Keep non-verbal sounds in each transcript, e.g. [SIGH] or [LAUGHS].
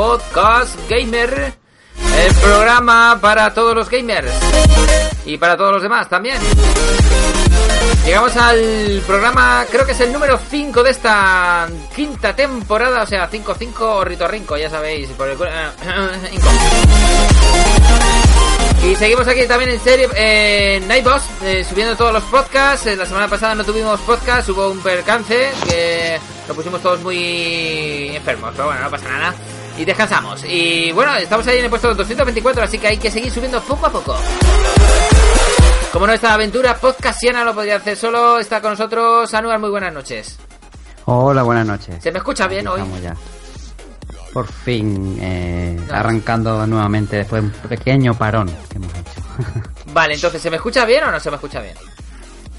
Podcast Gamer, el programa para todos los gamers y para todos los demás también. Llegamos al programa, creo que es el número 5 de esta quinta temporada, o sea, 5-5 o Ritorrinco, ya sabéis, por el... [COUGHS] Y seguimos aquí también en serie en Nightboss, eh, subiendo todos los podcasts. Eh, la semana pasada no tuvimos podcast, hubo un percance que lo pusimos todos muy enfermos, pero bueno, no pasa nada. Y descansamos. Y bueno, estamos ahí en el puesto 224, así que hay que seguir subiendo poco a poco. Como nuestra aventura podcastiana lo podría hacer solo, está con nosotros Anuar, muy buenas noches. Hola, buenas noches. ¿Se me escucha bien hoy? ya. Por fin, eh, arrancando nuevamente después de un pequeño parón que hemos hecho. [LAUGHS] Vale, entonces, ¿se me escucha bien o no se me escucha bien?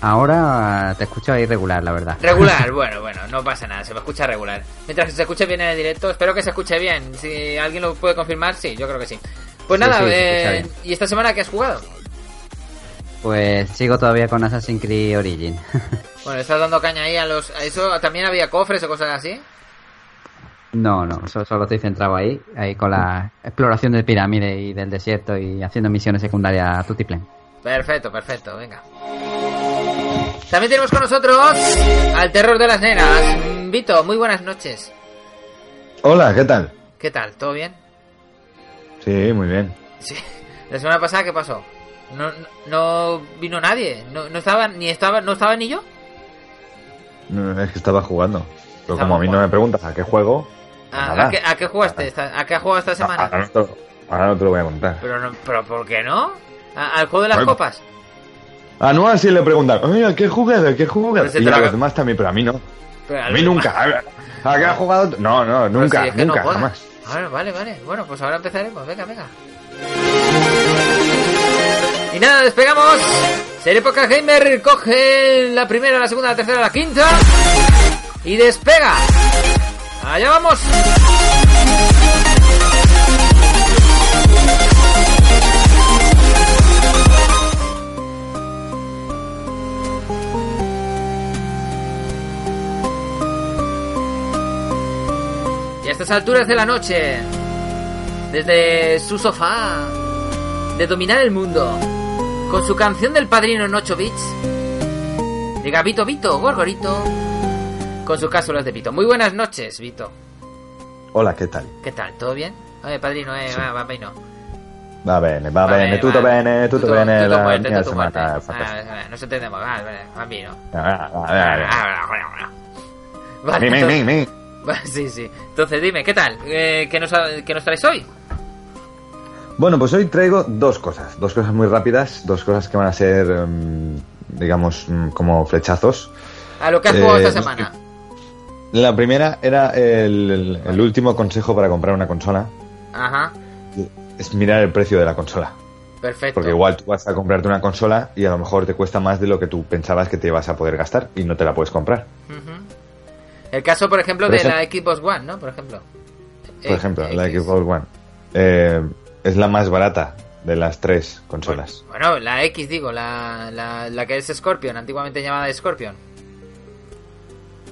Ahora te escucho irregular, la verdad. Regular, [LAUGHS] bueno, bueno, no pasa nada, se me escucha regular. Mientras que se escuche bien en el directo, espero que se escuche bien. Si alguien lo puede confirmar, sí, yo creo que sí. Pues Sí, nada, sí, eh. ¿y esta semana qué has jugado? Pues sigo todavía con Assassin's Creed Origin. [LAUGHS] Bueno, estás dando caña ahí a los... ¿A eso también había cofres o cosas así? no, no, solo, solo estoy centrado ahí, ahí con la exploración de pirámide y del desierto y haciendo misiones secundarias a Tutiplen. Perfecto, perfecto, venga. También tenemos con nosotros al terror de las nenas. Vito, muy buenas noches. Hola, ¿qué tal? ¿Qué tal? ¿Todo bien? Sí, muy bien. Sí. La semana pasada, ¿qué pasó? No, no, no vino nadie. No, no estaba ni estaba, no estaba ni yo. No, es que estaba jugando. Pero Estaba como a mí no me preguntas a qué juego, ¿A, nada. a qué, a qué jugaste? esta- ¿A qué has jugado esta semana? ahora no, te, lo- ahora no te lo voy a contar. Pero, no, pero ¿por qué no? ¿A- ¿Al juego de las copas? A Noah sí le preguntan, oye, ¿a qué jugas? ¿A qué? Pero se Y a los demás también, pero a mí no. Pero A mí nunca. A, ver, ¿a qué has jugado? No, no, Pero nunca, si es que no nunca, jamás. Vale, vale. Bueno, pues ahora empezaremos. Venga, venga. Y nada, despegamos. Ser Época Gamer coge la primera, la segunda, la tercera, la quinta. Y despega. Allá vamos. Estas alturas de la noche, desde su sofá, de dominar el mundo, con su canción del padrino en 8 bits, llega Vito Vito, Gorgorito, con sus cápsulas de Vito. Muy buenas noches, Vito. Hola, ¿qué tal? ¿Qué tal? ¿Todo bien? Oye, padrino, eh, va, va, bene. Va bene, va Vale, bene, tutto va. bene, tutto Tutto- bene, tutto la muerte, mia tutto settimana è Ah, fantástica. vale, nos entendemos, vale, vale, bambino. Ah, vale, vale. Vale, Mi, mi, entonces- mi, mi. [LAUGHS] Sí, sí. Entonces dime, ¿qué tal? Eh, ¿qué, nos, ha- ¿Qué nos traes hoy? Bueno, pues hoy traigo dos cosas, dos cosas muy rápidas, dos cosas que van a ser, em, digamos, mm, como flechazos. A lo que has jugado Eh, esta semana. La primera era el, último consejo para comprar una consola, Ajá, es mirar el precio de la consola. perfecto. Porque igual tú vas a comprarte una consola y a lo mejor te cuesta más de lo que tú pensabas que te ibas a poder gastar y no te la puedes comprar. El caso, por ejemplo, Por de la Xbox One, ¿no? Por ejemplo. Por Eh, ejemplo, la X. Xbox One eh, es la más barata de las tres consolas. Bueno, la X, digo, la, la, la que es Scorpion, antiguamente llamada Scorpion.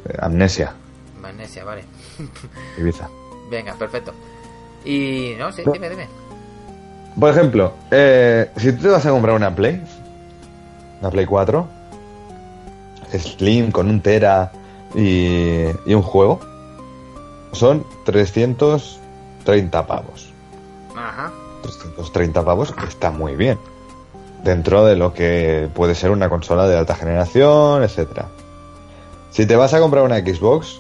Eh, Amnesia, Magnesia, vale. [LAUGHS] Ibiza. Venga, perfecto. Y, no, sí, dime, dime. Por ejemplo, eh, si tú te vas a comprar una Play, una Play 4, Slim con un Tera y, y un juego, son 330 pavos. Ajá. 330 pavos está muy bien. Dentro de lo que puede ser una consola de alta generación, etcétera. Si te vas a comprar una Xbox,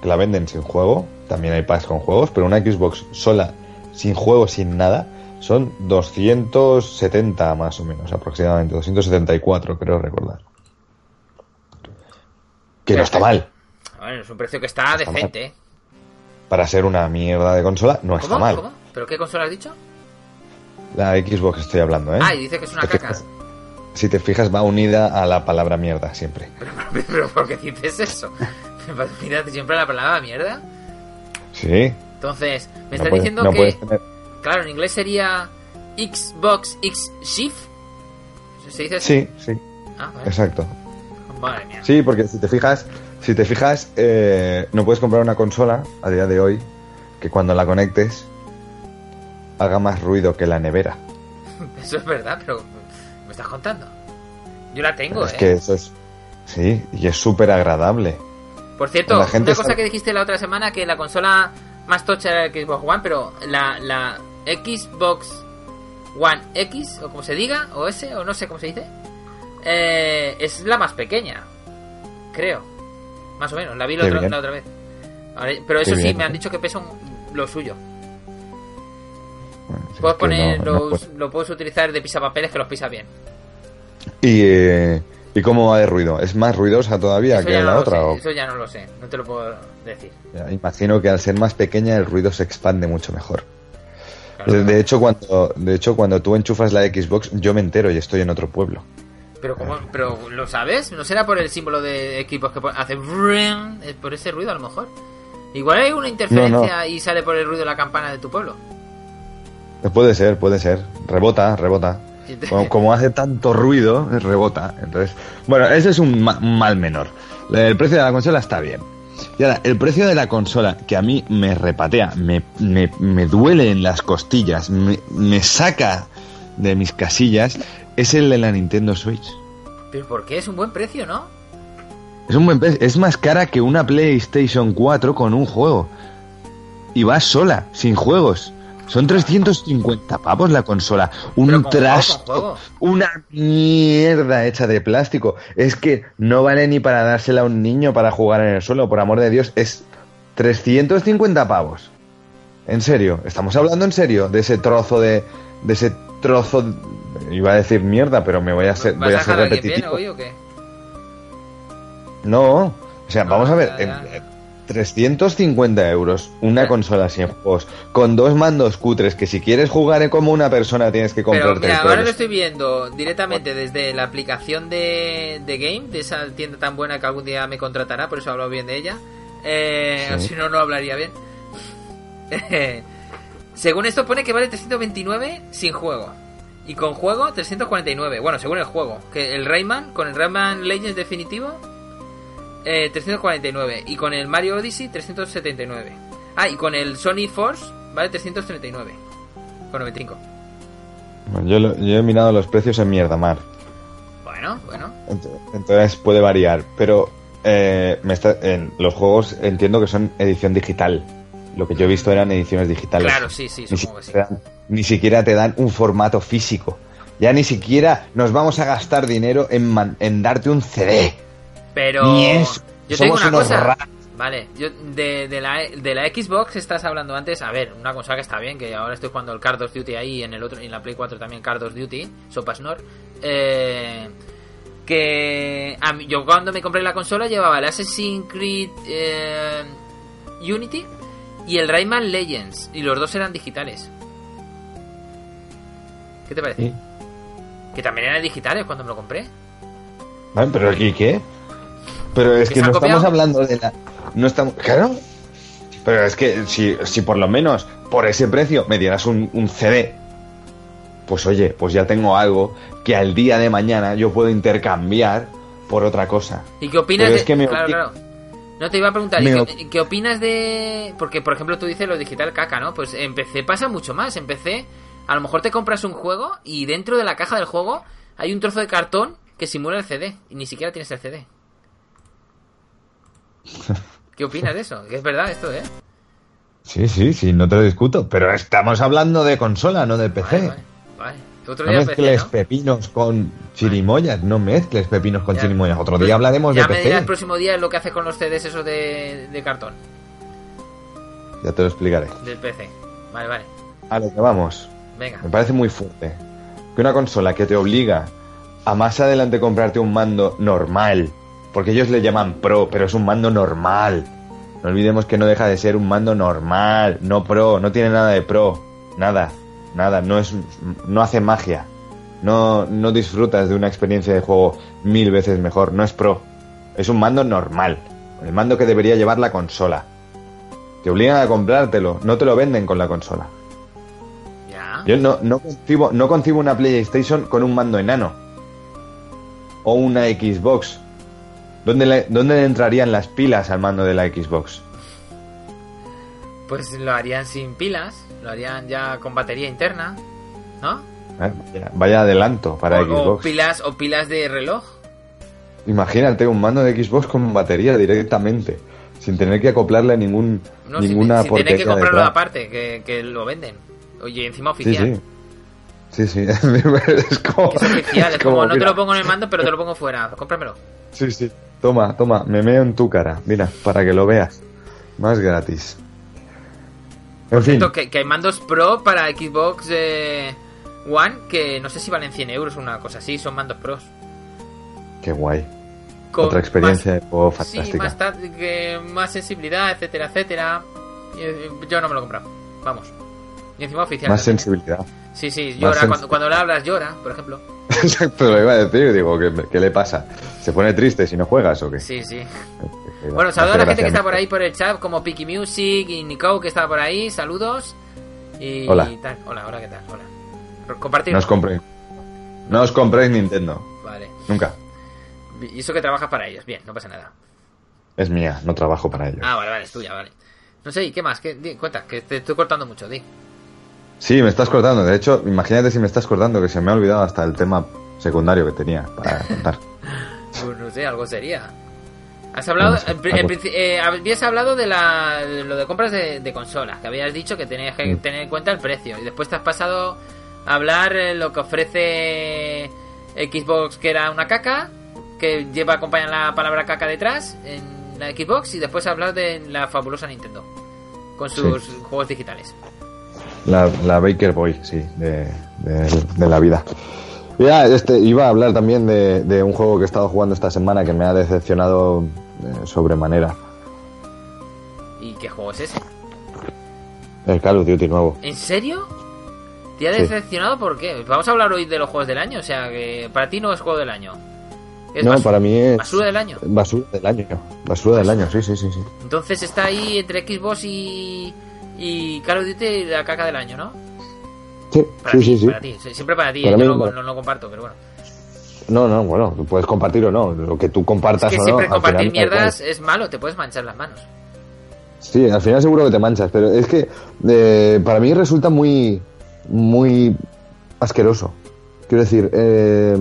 que la venden sin juego, también hay packs con juegos, pero una Xbox sola, sin juego, sin nada, son 270 más o menos, aproximadamente, 274 creo recordar. Que no está mal. Bueno, es un precio que está, Está decente, ¿eh? Para ser una mierda de consola, no está ¿Cómo? mal. ¿Cómo? ¿Pero qué consola has dicho? La Xbox estoy hablando, ¿eh? Ah, y dice que es una caca. fijas- Si te fijas, va unida a la palabra mierda siempre. Pero, pero, pero, ¿por qué dices eso? [LAUGHS] Mira, siempre la palabra mierda. Sí. Entonces, me no estás diciendo no que, tener- claro, en inglés sería Xbox X Shift. ¿Se dice así? Sí, sí, Ah, vale. exacto. Madre mía. Sí, porque si te fijas, si te fijas, eh, no puedes comprar una consola a día de hoy que cuando la conectes haga más ruido que la nevera. [LAUGHS] Eso es verdad, pero me estás contando. Yo la tengo, es ¿eh? que eso es, sí, y es súper agradable. Por cierto, la gente una cosa sabe- que dijiste la otra semana, que la consola más tocha era la Xbox One, pero la, la Xbox One X, o como se diga, o S, o no sé cómo se dice, eh, es la más pequeña, creo. Más o menos, la vi la, otra, la otra vez. Pero eso Qué sí, bien. me han dicho que pesa un- lo suyo. Bueno, Puedes poner, no- no los- puedes. lo puedes utilizar de pisapapeles que los pisa bien. ¿Y, eh, ¿Y cómo va de ruido? ¿Es más ruidosa todavía Eso que la no otra? o- eso ya no lo sé, no te lo puedo decir. Ya, Imagino que al ser más pequeña el ruido se expande mucho mejor. Claro. De hecho, cuando, de hecho, cuando tú enchufas la Xbox, yo me entero y estoy en otro pueblo. Pero ¿cómo? ¿Pero lo sabes? ¿No será por el símbolo de equipos que hace por ese ruido a lo mejor? Igual hay una interferencia y sale por el ruido de la campana de tu pueblo. Puede ser, puede ser. Rebota, rebota. Como, como hace tanto ruido, rebota. Entonces, bueno, ese es un, ma- mal menor. El precio de la consola está bien. Y ahora, el precio de la consola, que a mí me repatea, me, me, me duele en las costillas, me, me saca de mis casillas, es el de la Nintendo Switch. Pero ¿por qué? Es un buen precio, ¿no? Es un buen precio. Es más cara que una PlayStation 4 con un juego. Y va sola, sin juegos. Son 350 pavos la consola. Un trasto. Una mierda hecha de plástico. Es que no vale ni para dársela a un niño para jugar en el suelo. Por amor de Dios, es 350 pavos. En serio, estamos hablando en serio de ese trozo de. de ese trozo. Iba a decir mierda, pero me voy a ser, ¿Vas voy a ser repetitivo. hoy o qué? No, o sea, No, vamos a ver, ya, en- ya. eh, 350 euros, una consola sin juegos, con dos mandos cutres, que si quieres jugar como una persona tienes que Pero comprarte mira, el ahora lo estoy viendo directamente desde la aplicación de, de Game, de esa tienda tan buena que algún día me contratará, por eso hablo bien de ella. Eh, Sí. Si no, no hablaría bien. [LAUGHS] según esto pone que vale 329 sin juego. Y con juego 349. Bueno, según el juego. Que el Rayman, con el Rayman Legends definitivo, eh, 349. Y con el Mario Odyssey 379. Ah, y con el Sony Force vale 339. Con 95. Bueno, Yo, lo- yo he mirado los precios en mierda mar, Bueno, bueno. ent- entonces puede variar, pero eh, me está- en los juegos entiendo que son edición digital. Lo que yo he visto eran ediciones digitales. Claro, sí, sí, supongo que sí. Ni siquiera te dan un formato físico. Ya ni siquiera nos vamos a gastar dinero en, man- en darte un CD. Pero Ni eso. yo te digo una cosa. raros. Vale, yo de, de la, de la Xbox estás hablando antes. A ver, una consola que está bien, que ahora estoy jugando el Card of Duty ahí y en el otro, y en la Play 4 también Card of Duty, Sopas Nor. Eh, que a mí- yo cuando me compré la consola llevaba el Assassin's Creed eh, Unity y el Rayman Legends, y los dos eran digitales. ¿Qué te parece? Sí. Que también eran digitales cuando me lo compré. Vale, pero ¿y qué? Pero es ¿Que no estamos hablando de la... No estamos... Claro. Pero es que si, si por lo menos por ese precio me dieras un, un CD, pues oye, pues ya tengo algo que al día de mañana yo puedo intercambiar por otra cosa. ¿Y qué opinas Pero de.? es que me claro, claro. No te iba a preguntar, ¿y Me qué, qué opinas de.? Porque, por ejemplo, tú dices lo digital caca, ¿no? Pues en PC pasa mucho más. En PC, a lo mejor te compras un juego y dentro de la caja del juego hay un trozo de cartón que simula el CD y ni siquiera tienes el CD. [LAUGHS] ¿Qué opinas de eso? Que es verdad esto, ¿eh? Sí, sí, sí, no te lo discuto. Pero estamos hablando de consola, no de PC. Vale, vale, vale. Otro No día mezcles PC, ¿no? pepinos con chirimoyas, no mezcles pepinos con Ya. chirimoyas. Otro Pues día hablaremos ya de me PC. dirás el próximo día lo que hace con los CDs esos de, de cartón, Ya te lo explicaré. del PC. Vale, vale. A lo que vamos. Venga. Me parece muy fuerte. Que una consola que te obliga a más adelante comprarte un mando normal. Porque ellos le llaman pro, pero es un mando normal. No olvidemos que no deja de ser un mando normal, no pro, no tiene nada de pro. Nada, nada, no es no hace magia. No, no disfrutas de una experiencia de juego mil veces mejor, no es pro. Es un mando normal. El mando que debería llevar la consola. Te obligan a comprártelo, no te lo venden con la consola. Ya. Yo no, no, concibo, no concibo una PlayStation con un mando enano. O una Xbox. ¿Dónde le, ¿Dónde le entrarían las pilas al mando de la Xbox? Pues lo harían sin pilas, lo harían ya con batería interna, ¿no? Eh, Vaya, vaya adelanto para o, o Xbox. pilas o pilas de reloj. Imagínate un mando de Xbox con batería directamente. Sin tener que acoplarle ningún, No, sin, ninguna sin tener que comprarlo detrás. aparte, que, que lo venden. Oye, encima Sí, oficial. sí. Sí, sí. [LAUGHS] es como, es oficial, es es como, no te lo pongo en el mando, pero te lo pongo fuera. Cómpramelo. Sí, sí. Toma, toma, me meo en tu cara. Mira, para que lo veas. Más gratis. En fin. Cierto, que, que hay mandos pro para Xbox eh, One que no sé si valen 100 euros o una cosa así, son mandos pros. Qué guay. Con Otra experiencia más- Sí, fantástica. más, sensibilidad, etcétera, etcétera. Eh, Yo no me lo he comprado. Vamos. Y encima oficial. Más sensibilidad. Sí, sí, llora. Cuando, cuando le hablas, llora, por ejemplo. [LAUGHS] Exacto, lo iba a decir. Digo, ¿qué, qué le pasa? ¿Se pone triste si no juegas o qué? Sí, sí. Eh, Bueno, hace saludos a la gente que está por ahí por el chat, como Piki Music y Nico que está por ahí. Saludos. Y Hola. tal. Hola, hola, ¿qué tal? Hola. Compartir. No os compréis. No os compréis Nintendo. Vale. Nunca. Y eso que trabajas para ellos. Bien, no pasa nada. Es mía, no trabajo para ello. Ah, vale, vale, es tuya, vale. No sé, ¿y qué más? ¿Qué, di, cuenta, que te estoy cortando mucho, di. Sí, me estás cortando. De hecho, imagínate si me estás cortando, que se me ha olvidado hasta el tema secundario que tenía para [LAUGHS] contar. Pues no sé, algo sería. Has hablado, No sé, algo. eh, habías hablado de, la, de lo de compras de, de consolas, que habías dicho que tenías que Mm. tener en cuenta el precio. Y después te has pasado a hablar eh, lo que ofrece Xbox, que era una caca, que lleva acompañada la palabra caca detrás en la Xbox, y después hablar de la fabulosa Nintendo, con sus juegos digitales. La, la Baker Boy, sí, de, de- de la vida. Ya, este, iba a hablar también de, de un juego que he estado jugando esta semana que me ha decepcionado eh, sobremanera. ¿Y qué juego es ese? El Call of Duty nuevo. ¿En serio? ¿Te ha Sí. decepcionado por qué? Vamos a hablar hoy de los juegos del año, o sea que para ti no es juego del año. Es no, para mí es basura del año. basura del año. Basura del año, sí, sí, sí, sí. Entonces está ahí entre Xbox y, y Call of Duty la caca del año, ¿no? Sí, Para sí, ti, sí, sí. ti, siempre para ti, Para eh, mí, yo no, no lo comparto, pero bueno. No, no, bueno, tú puedes compartir o no. Lo que tú Es compartas que o no. siempre compartir final, mierdas es malo, te puedes manchar las manos. Sí, al final seguro que te manchas, pero es que eh, para mí resulta muy, muy asqueroso. Quiero decir, eh,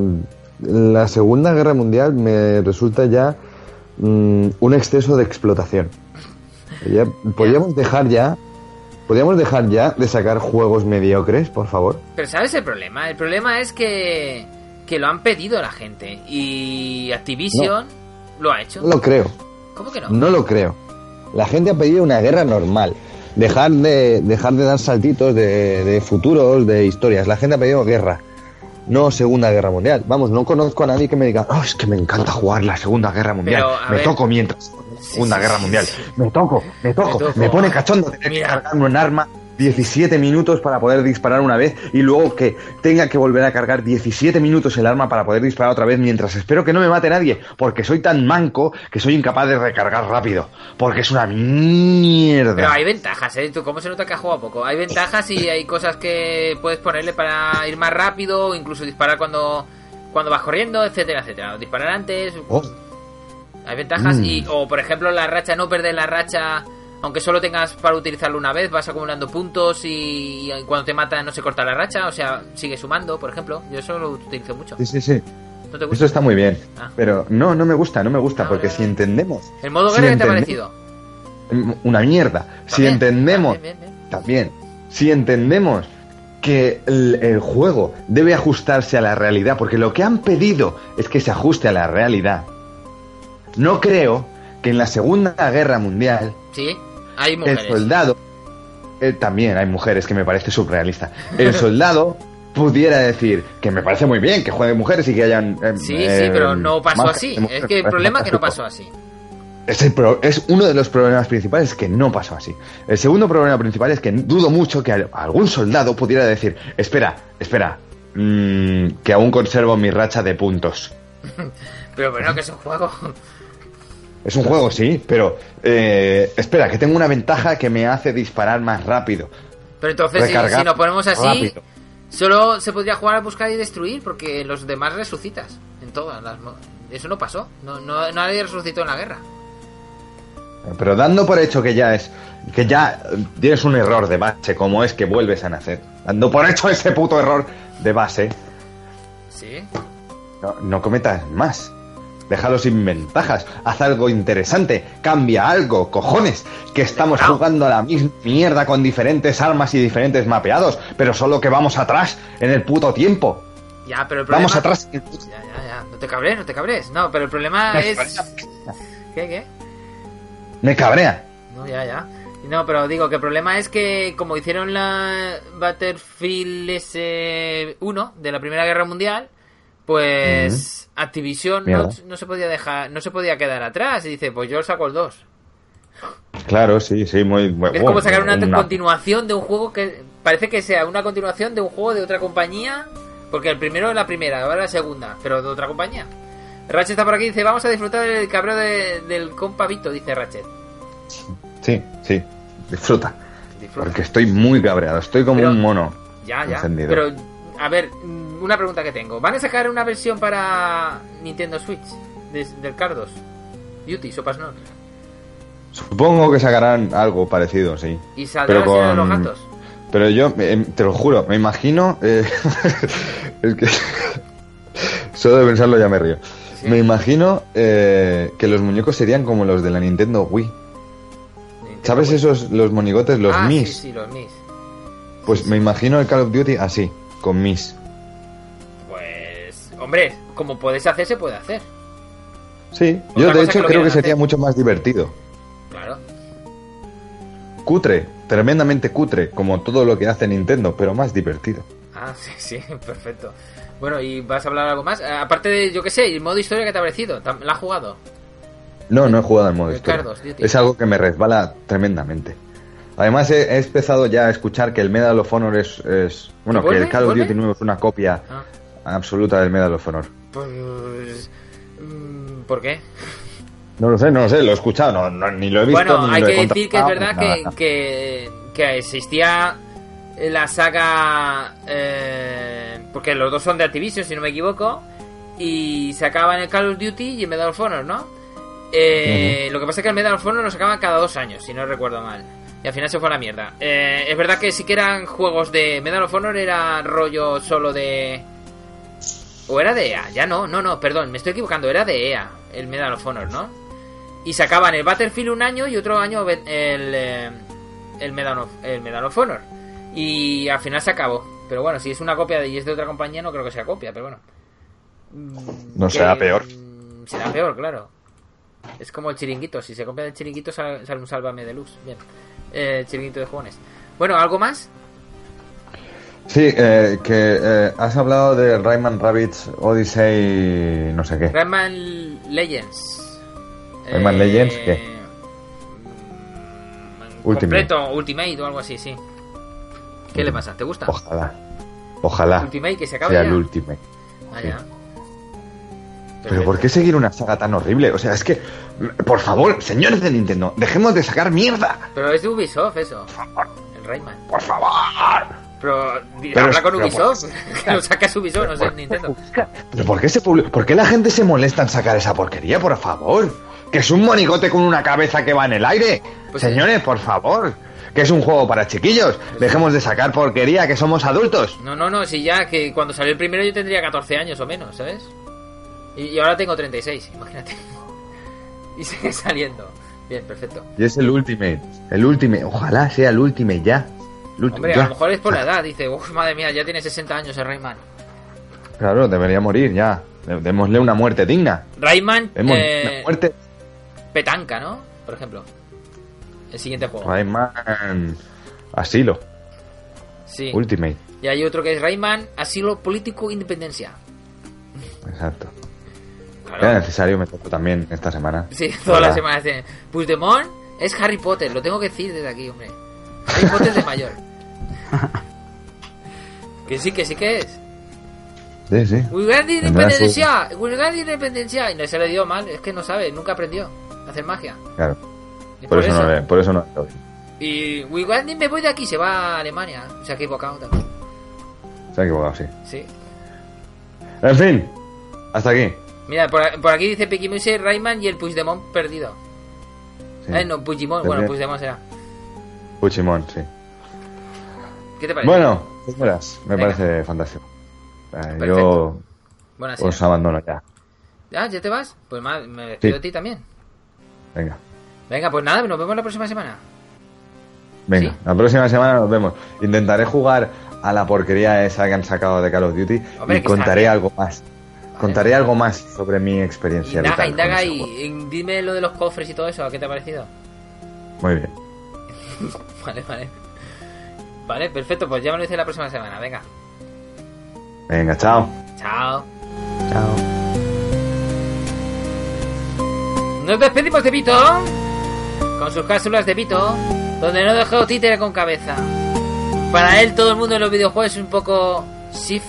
la Segunda Guerra Mundial me resulta ya mm, un exceso de explotación. [LAUGHS] Ya, podríamos dejar ya, podríamos dejar ya de sacar juegos mediocres, por favor. Pero ¿sabes el problema? El problema es que, que lo han pedido la gente y Activision lo ha hecho. No lo creo. ¿Cómo que no? No lo creo. La gente ha pedido una guerra normal. Dejar de, dejar de dar saltitos de, de futuros, de historias. La gente ha pedido guerra. No Segunda Guerra Mundial. Vamos, no conozco a nadie que me diga, oh, es que me encanta jugar la Segunda Guerra Mundial. Pero, me ver. toco mientras. Segunda Guerra Mundial. Me toco, me toco, Me pone cachondo tener que cargar un arma 17 minutos para poder disparar una vez y luego que tenga que volver a cargar 17 minutos el arma para poder disparar otra vez mientras espero que no me mate nadie porque soy tan manco que soy incapaz de recargar rápido porque es una mierda. Pero hay ventajas, ¿eh? ¿Tú cómo se nota que has jugado poco? Hay ventajas y hay cosas que puedes ponerle para ir más rápido, o incluso disparar cuando, cuando vas corriendo, etcétera, etcétera. Disparar antes. Oh, Hay ventajas Mm. y, o por ejemplo, la racha, no perder la racha, aunque solo tengas para utilizarlo una vez, vas acumulando puntos y, y cuando te matan no se corta la racha, o sea, sigue sumando, por ejemplo. Yo eso lo utilizo mucho. sí, sí, sí. ¿No te gusta? Eso está muy bien. Ah. Pero no, no me gusta, no me gusta Ah, porque vale, si entendemos ¿El modo si guerra qué te ha parecido? una mierda, si entendemos bien, bien, bien. también, si entendemos que el, el juego debe ajustarse a la realidad, porque lo que han pedido es que se ajuste a la realidad. No creo que en la Segunda Guerra Mundial Sí, hay el mujeres. soldado, eh, también hay mujeres que me parece surrealista, el [LAUGHS] soldado pudiera decir que me parece muy bien que jueguen mujeres y que hayan... eh, Sí, sí, pero no pasó más así. Es que el problema es que no pasó así. Es, el pro- es uno de los problemas principales que no pasó así. El segundo problema principal es que dudo mucho que al- algún soldado pudiera decir, espera, espera, mm, que aún conservo mi racha de puntos. [LAUGHS] Pero bueno, que es un juego. Es un juego, sí, pero eh, espera, que tengo una ventaja que me hace disparar más rápido. Pero entonces, si, si nos ponemos así, rápido. solo se podría jugar a buscar y destruir, porque los demás resucitas. En todas las. Eso no pasó. No, no, nadie resucitó en la guerra. Pero dando por hecho que ya es que ya tienes un error de base, como es que vuelves a nacer. Dando por hecho ese puto error de base, Sí. no, no cometas más. Déjalo sin ventajas. Haz algo interesante. Cambia algo, cojones. Que estamos jugando a la misma mierda con diferentes armas y diferentes mapeados. Pero solo que vamos atrás en el puto tiempo. Ya, pero el problema. Vamos atrás. Ya, ya, ya. No te cabres, no te cabres. No, pero el problema es. ¿Qué, qué? Me cabrea. No, ya, ya. No, pero digo que el problema es que como hicieron la Battlefield S1 de la Primera Guerra Mundial, pues Activision no, se podía dejar, no se podía quedar atrás y dice, pues yo saco el 2. Claro, sí, sí, muy muy- Es como sacar una, una- continuación de un juego que parece que sea una continuación de un juego de otra compañía, porque el primero es la primera, ahora la segunda, pero de otra compañía. Ratchet está por aquí y dice, vamos a disfrutar del cabreo de- del compa Vito, dice Ratchet. Sí, sí. Disfruta. Disfruta. Porque estoy muy cabreado. Estoy como Pero- un mono. Ya, ya. encendido. Pero, a ver, una pregunta que tengo. ¿Van a sacar una versión para Nintendo Switch de- del Cardos? Duty, Sopas no. Supongo que sacarán algo parecido, sí. ¿Y saldrá Pero de los con- gatos? Pero yo, eh, te lo juro, me imagino. eh, [LAUGHS] es que. Solo de pensarlo ya me río. Sí. Me imagino eh, que los muñecos serían como los de la Nintendo Wii. Nintendo ¿Sabes Wii. esos, los monigotes, los ah, Mis? Sí, sí, los Mis. Pues me imagino el Call of Duty así, con Mis. Hombre, como puedes hacer, se puede hacer. Sí, Otra yo de hecho que creo que sería hacer. mucho más divertido. Claro. Cutre, tremendamente cutre, como todo lo que hace Nintendo, pero más divertido. Ah, [LAUGHS] sí, sí, perfecto. Bueno, ¿y vas a hablar algo más? Eh, Aparte de, yo qué sé, el modo historia que te ha parecido. ¿Tam- ¿La has jugado? No, no he jugado al modo historia. Es algo que me resbala tremendamente. Además he, he empezado ya a escuchar que el Medal of Honor es... es- bueno, que el Call of. Duty nuevo es una copia Ah, absoluta del Medal of Honor. pues... mm, ¿Por qué? No lo sé, no lo sé, lo he escuchado, no, no, ni lo he visto. Bueno, ni hay lo he que decir que es contrastado, verdad nada, que, que, que existía la saga. eh, porque los dos son de Activision, si no me equivoco. Y sacaban el Call of Duty y el Medal of Honor, ¿no? Eh, Lo que pasa es que el Medal of Honor lo sacaban cada dos años, si no recuerdo mal. Y al final se fue a la mierda. Eh, es verdad que sí que eran juegos de Medal of Honor, era rollo solo de. O era de EA, ya no, no, no, perdón, me estoy equivocando, era de EA, el Medal of Honor, ¿no? Y sacaban el Battlefield un año y otro año el, eh, el, Medal, of, el Medal of Honor. Y al final se acabó. Pero bueno, si es una copia de, y es de otra compañía, no creo que sea copia, pero bueno. No que- será peor. Será peor, claro. Es como el chiringuito. Si se copia del chiringuito, sale, un sálvame de luz. Bien. Eh, chiringuito de jugones. Bueno, ¿algo más? Sí, eh, que eh, has hablado de Rayman Rabbits Odyssey no sé qué. Rayman Legends. Rayman Legends, ¿qué? mm, Ultimate. Completo, Ultimate o algo así, sí. ¿Qué le pasa? ¿Te gusta? Ojalá. Ojalá Ultimate, que se acabe sea ya. el Ultimate. Ah, sí. ya. Pero ¿por qué seguir una saga tan horrible? O sea, es que, por favor, señores de Nintendo, dejemos de sacar mierda. Pero es de Ubisoft eso. El Rayman. Por favor. Pero, Pero habla con pero Ubisoft. [LAUGHS] que lo sacas Ubisoft, no sé, Nintendo. ¿Pero por qué, se publi- ¿por qué la gente se molesta en sacar esa porquería, por favor? Que es un monigote con una cabeza que va en el aire. Pues Señores, por favor. Que es un juego para chiquillos. Dejemos de sacar porquería, que somos adultos. No, no, no, si ya que cuando salió el primero yo tendría 14 años o menos, ¿sabes? Y, y ahora tengo 36, [LAUGHS] imagínate. Y sigue saliendo. Bien, perfecto. Y es el Ultimate. El Ultimate. Ojalá sea el Ultimate ya. Hombre, ya. a lo mejor es por la edad. Dice, uff, madre mía, ya tiene 60 años el Rayman. Claro, debería morir ya. Démosle una muerte digna. Rayman eh, una muerte. Petanca, ¿no? Por ejemplo. El siguiente juego. Rayman. Asilo. Sí. Ultimate. Y hay otro que es Rayman Asilo Político Independencia. Exacto. Claro. Era necesario meterlo también esta semana. Sí, [LAUGHS] todas las semanas. Puigdemont es Harry Potter, lo tengo que decir desde aquí, hombre. Harry Potter de mayor. que sí, que sí que es. Sí, sí. Wilgar de su- independencia, Wilgar de independencia. Y no se le dio mal, es que no sabe, nunca aprendió a hacer magia. Claro. Por, eso, no le- por eso no. Y Wilgardi me voy de aquí, se va a Alemania. Se ha equivocado también. Se ha equivocado, sí. Sí. En fin. Hasta aquí. Mira, por, por aquí dice Pikimuse, Rayman y el Puigdemont perdido. Sí. Eh, no, Puigdemont, bueno. Puigdemont será. Puchimón, sí. ¿Qué te parece? Bueno, señoras, me Venga. parece fantástico. Eh, yo Buenas os abandono ya. Ah, ¿ya te vas? Pues ma- me despido Sí. de ti también. Venga. Venga, pues nada, nos vemos la próxima semana. Venga, Sí. la próxima semana nos vemos. Intentaré jugar a la porquería esa que han sacado de Call of Duty Hombre, y contaré algo más. Contaré algo más sobre mi experiencia. Indaga, vital indaga y, dime lo de los cofres y todo eso, ¿a qué te ha parecido? Muy bien. [LAUGHS] Vale, vale. Vale, perfecto, pues ya me lo dice la próxima semana, venga. Venga, chao. Chao. Chao. Nos despedimos de Vito con sus cápsulas de Vito, donde no dejó títere con cabeza. Para él, todo el mundo en los videojuegos es un poco shift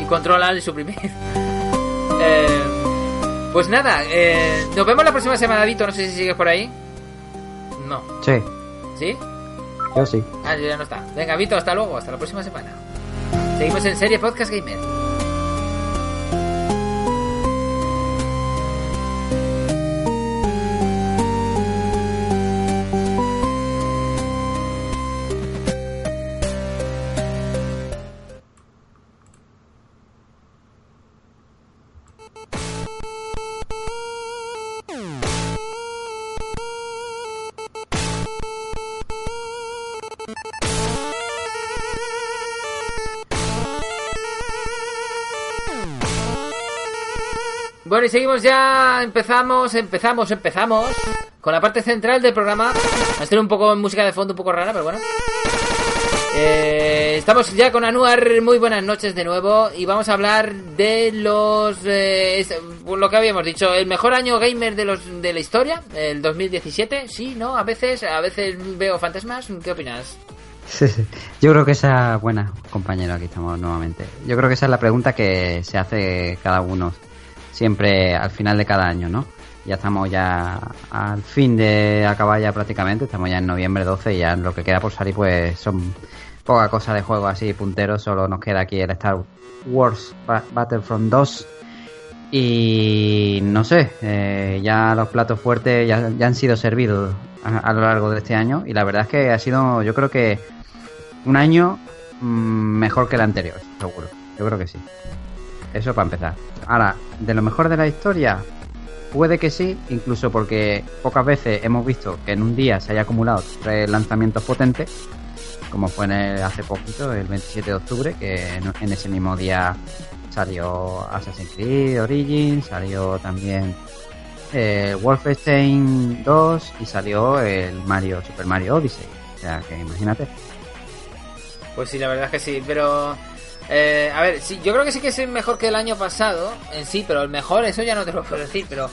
y controlar y suprimir. [LAUGHS] Eh, pues nada, eh, nos vemos la próxima semana, Vito. No sé si sigues por ahí. No, Sí, ¿sí? yo sí. Ah, ya no está. Venga, Vito, hasta luego, hasta la próxima semana. Seguimos en serie Podcast Gamer. Bueno, y seguimos ya, empezamos, empezamos, empezamos con la parte central del programa. Va a ser un poco música de fondo, un poco rara, pero bueno. Eh, estamos ya con Anuar, muy buenas noches de nuevo y vamos a hablar de los... eh, lo que habíamos dicho, el mejor año gamer de los de la historia, el 2017, sí, ¿no? A veces, a veces veo fantasmas, ¿qué opinas? Yo creo que esa, buena compañero, aquí estamos nuevamente. Yo creo que esa es la pregunta que se hace cada uno siempre al final de cada año, ¿no? Ya estamos ya al fin de acabar ya prácticamente, estamos ya en noviembre 12 y ya lo que queda por salir pues son poca cosa de juego así punteros, solo nos queda aquí el Star Wars Ba- Battlefront 2 y no sé, eh, ya los platos fuertes ya, ya han sido servidos a, lo largo de este año y la verdad es que ha sido, yo creo que un año mm, mejor que el anterior, seguro. Yo creo que sí. Eso para empezar. Ahora, de lo mejor de la historia, puede que sí, incluso porque pocas veces hemos visto que en un día se haya acumulado tres lanzamientos potentes, como fue en el- hace poquito, el 27 de octubre, que en, ese mismo día salió Assassin's Creed Origins, salió también eh, Wolfenstein 2 y salió el Mario Super Mario Odyssey. O sea, que imagínate. Pues sí, la verdad es que sí, pero... eh, a ver, sí, yo creo que sí que es mejor que el año pasado en sí, pero el mejor, eso ya no te lo puedo decir, pero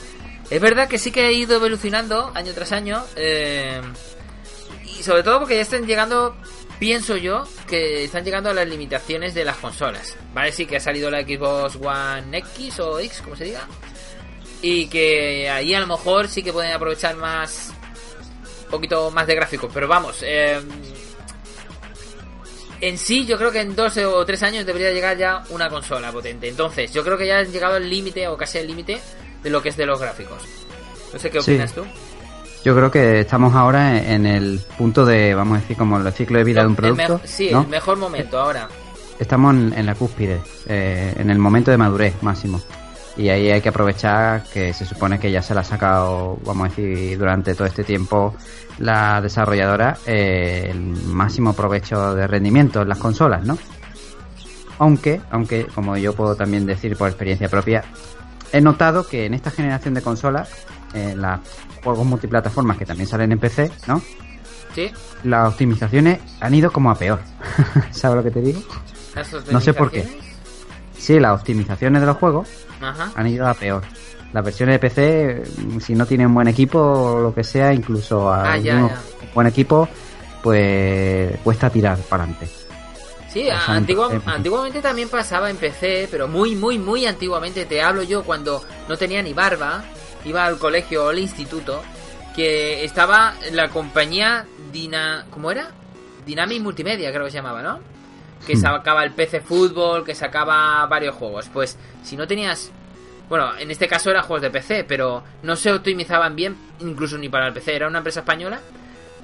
es verdad que sí que ha ido evolucionando año tras año, eh, y sobre todo porque ya están llegando, pienso yo, que están llegando a las limitaciones de las consolas, ¿vale? Sí que ha salido la Xbox One X o X, como se diga, y que ahí a lo mejor sí que pueden aprovechar más, un poquito más de gráficos, pero vamos, eh, en sí, yo creo que en dos o tres años debería llegar ya una consola potente. Entonces, yo creo que ya han llegado al límite o casi al límite de lo que es de los gráficos. No sé qué Sí. opinas tú. Yo creo que estamos ahora en el punto de, vamos a decir, como el ciclo de vida de un producto. sí, ¿no? el mejor momento ahora. Estamos en, en la cúspide, eh, en el momento de madurez máximo. Y ahí hay que aprovechar que se supone que ya se la ha sacado, vamos a decir, durante todo este tiempo la desarrolladora eh, el máximo provecho de rendimiento en las consolas, ¿no? Aunque, aunque, como yo puedo también decir por experiencia propia, he notado que en esta generación de consolas, en los juegos multiplataformas que también salen en PC, ¿no? Sí. Las optimizaciones han ido como a peor. [LAUGHS] ¿Sabes lo que te digo? ¿Las No sé por qué. Sí, las optimizaciones de los juegos Ajá. han ido a peor. Las versiones de PC, mm, si no tienen buen equipo o lo que sea, incluso a Ah, ya, algunos ya. buen equipo, pues cuesta tirar para adelante. Sí, antigua- antiguamente también pasaba en PC, pero muy, muy, muy antiguamente. Te hablo yo cuando no tenía ni barba, iba al colegio o al instituto, que estaba la compañía Dina... ¿Cómo era? Dynamic Multimedia, creo que se llamaba, ¿no? Que Hmm. sacaba el PC Fútbol, que sacaba varios juegos. Pues si no tenías... Bueno, en este caso eran juegos de PC, pero no se optimizaban bien, incluso ni para el PC. Era una empresa española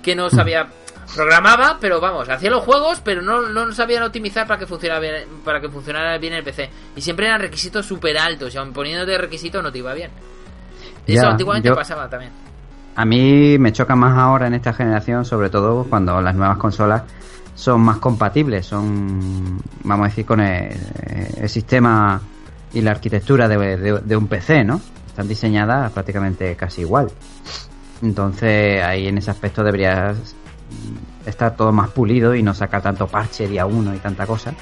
que no sabía programaba pero vamos hacía los juegos pero no, no sabían optimizar para que funcionara bien para que funcionara bien el PC y siempre eran requisitos súper altos y aun poniéndote requisitos no te iba bien eso Ya, antiguamente yo- pasaba también A mí me choca más ahora en esta generación, sobre todo cuando las nuevas consolas son más compatibles, son, vamos a decir, con el, sistema y la arquitectura de un PC, ¿no? Están diseñadas prácticamente casi igual. Entonces ahí en ese aspecto debería estar todo más pulido y no sacar tanto parche día uno y tanta cosa.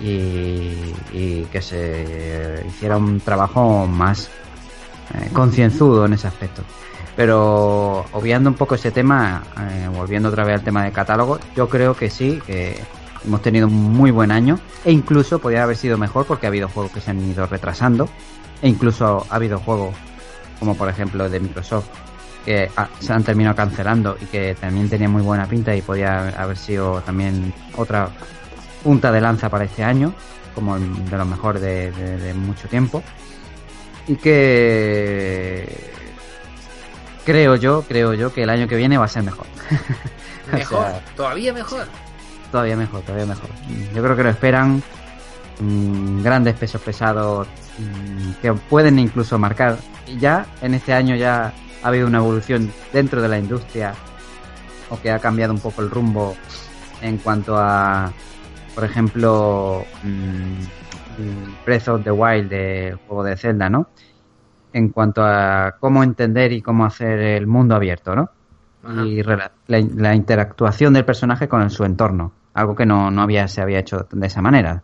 Y, y que se hiciera un trabajo más eh, concienzudo en ese aspecto. Pero obviando un poco ese tema, eh, volviendo otra vez al tema de catálogo, yo creo que sí, que hemos tenido un muy buen año e incluso podría haber sido mejor porque ha habido juegos que se han ido retrasando e incluso ha habido juegos como por ejemplo de Microsoft que se han terminado cancelando y que también tenía muy buena pinta y podía haber sido también otra punta de lanza para este año como de los mejores de mucho tiempo. Y que creo yo creo yo que el año que viene va a ser mejor [LAUGHS] O mejor sea, todavía mejor Todavía mejor, todavía mejor. Yo creo que lo esperan mm, grandes pesos pesados mm, que pueden incluso marcar. Y ya en este año ya ha habido una evolución dentro de la industria o que ha cambiado un poco el rumbo en cuanto a, por ejemplo, mm, Breath of the Wild del juego de Zelda, ¿no? En cuanto a cómo entender y cómo hacer el mundo abierto, ¿no? Ajá. y la, la interactuación del personaje con el- su entorno, algo que no, no había se había hecho de esa manera,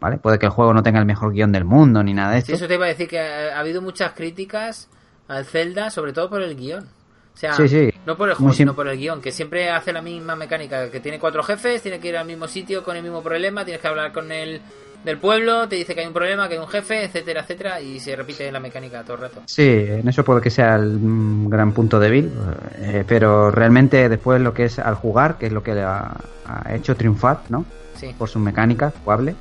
¿vale? Puede que el juego no tenga el mejor guion del mundo ni nada de Sí, esto. eso te iba a decir que ha, ha habido muchas críticas al Zelda sobre todo por el guion o sea, Sí, sí. no por el juego, sino por el guion, que siempre hace la misma mecánica, que tiene cuatro jefes, tiene que ir al mismo sitio con el mismo problema, tienes que hablar con el del pueblo, te dice que hay un problema, que hay un jefe, etcétera, etcétera, y se repite la mecánica todo el rato. Sí, en eso puede que sea el mm, gran punto débil, eh, pero realmente después lo que es al jugar, que es lo que le ha, ha hecho triunfar, ¿no? Sí. Por sus mecánicas jugables,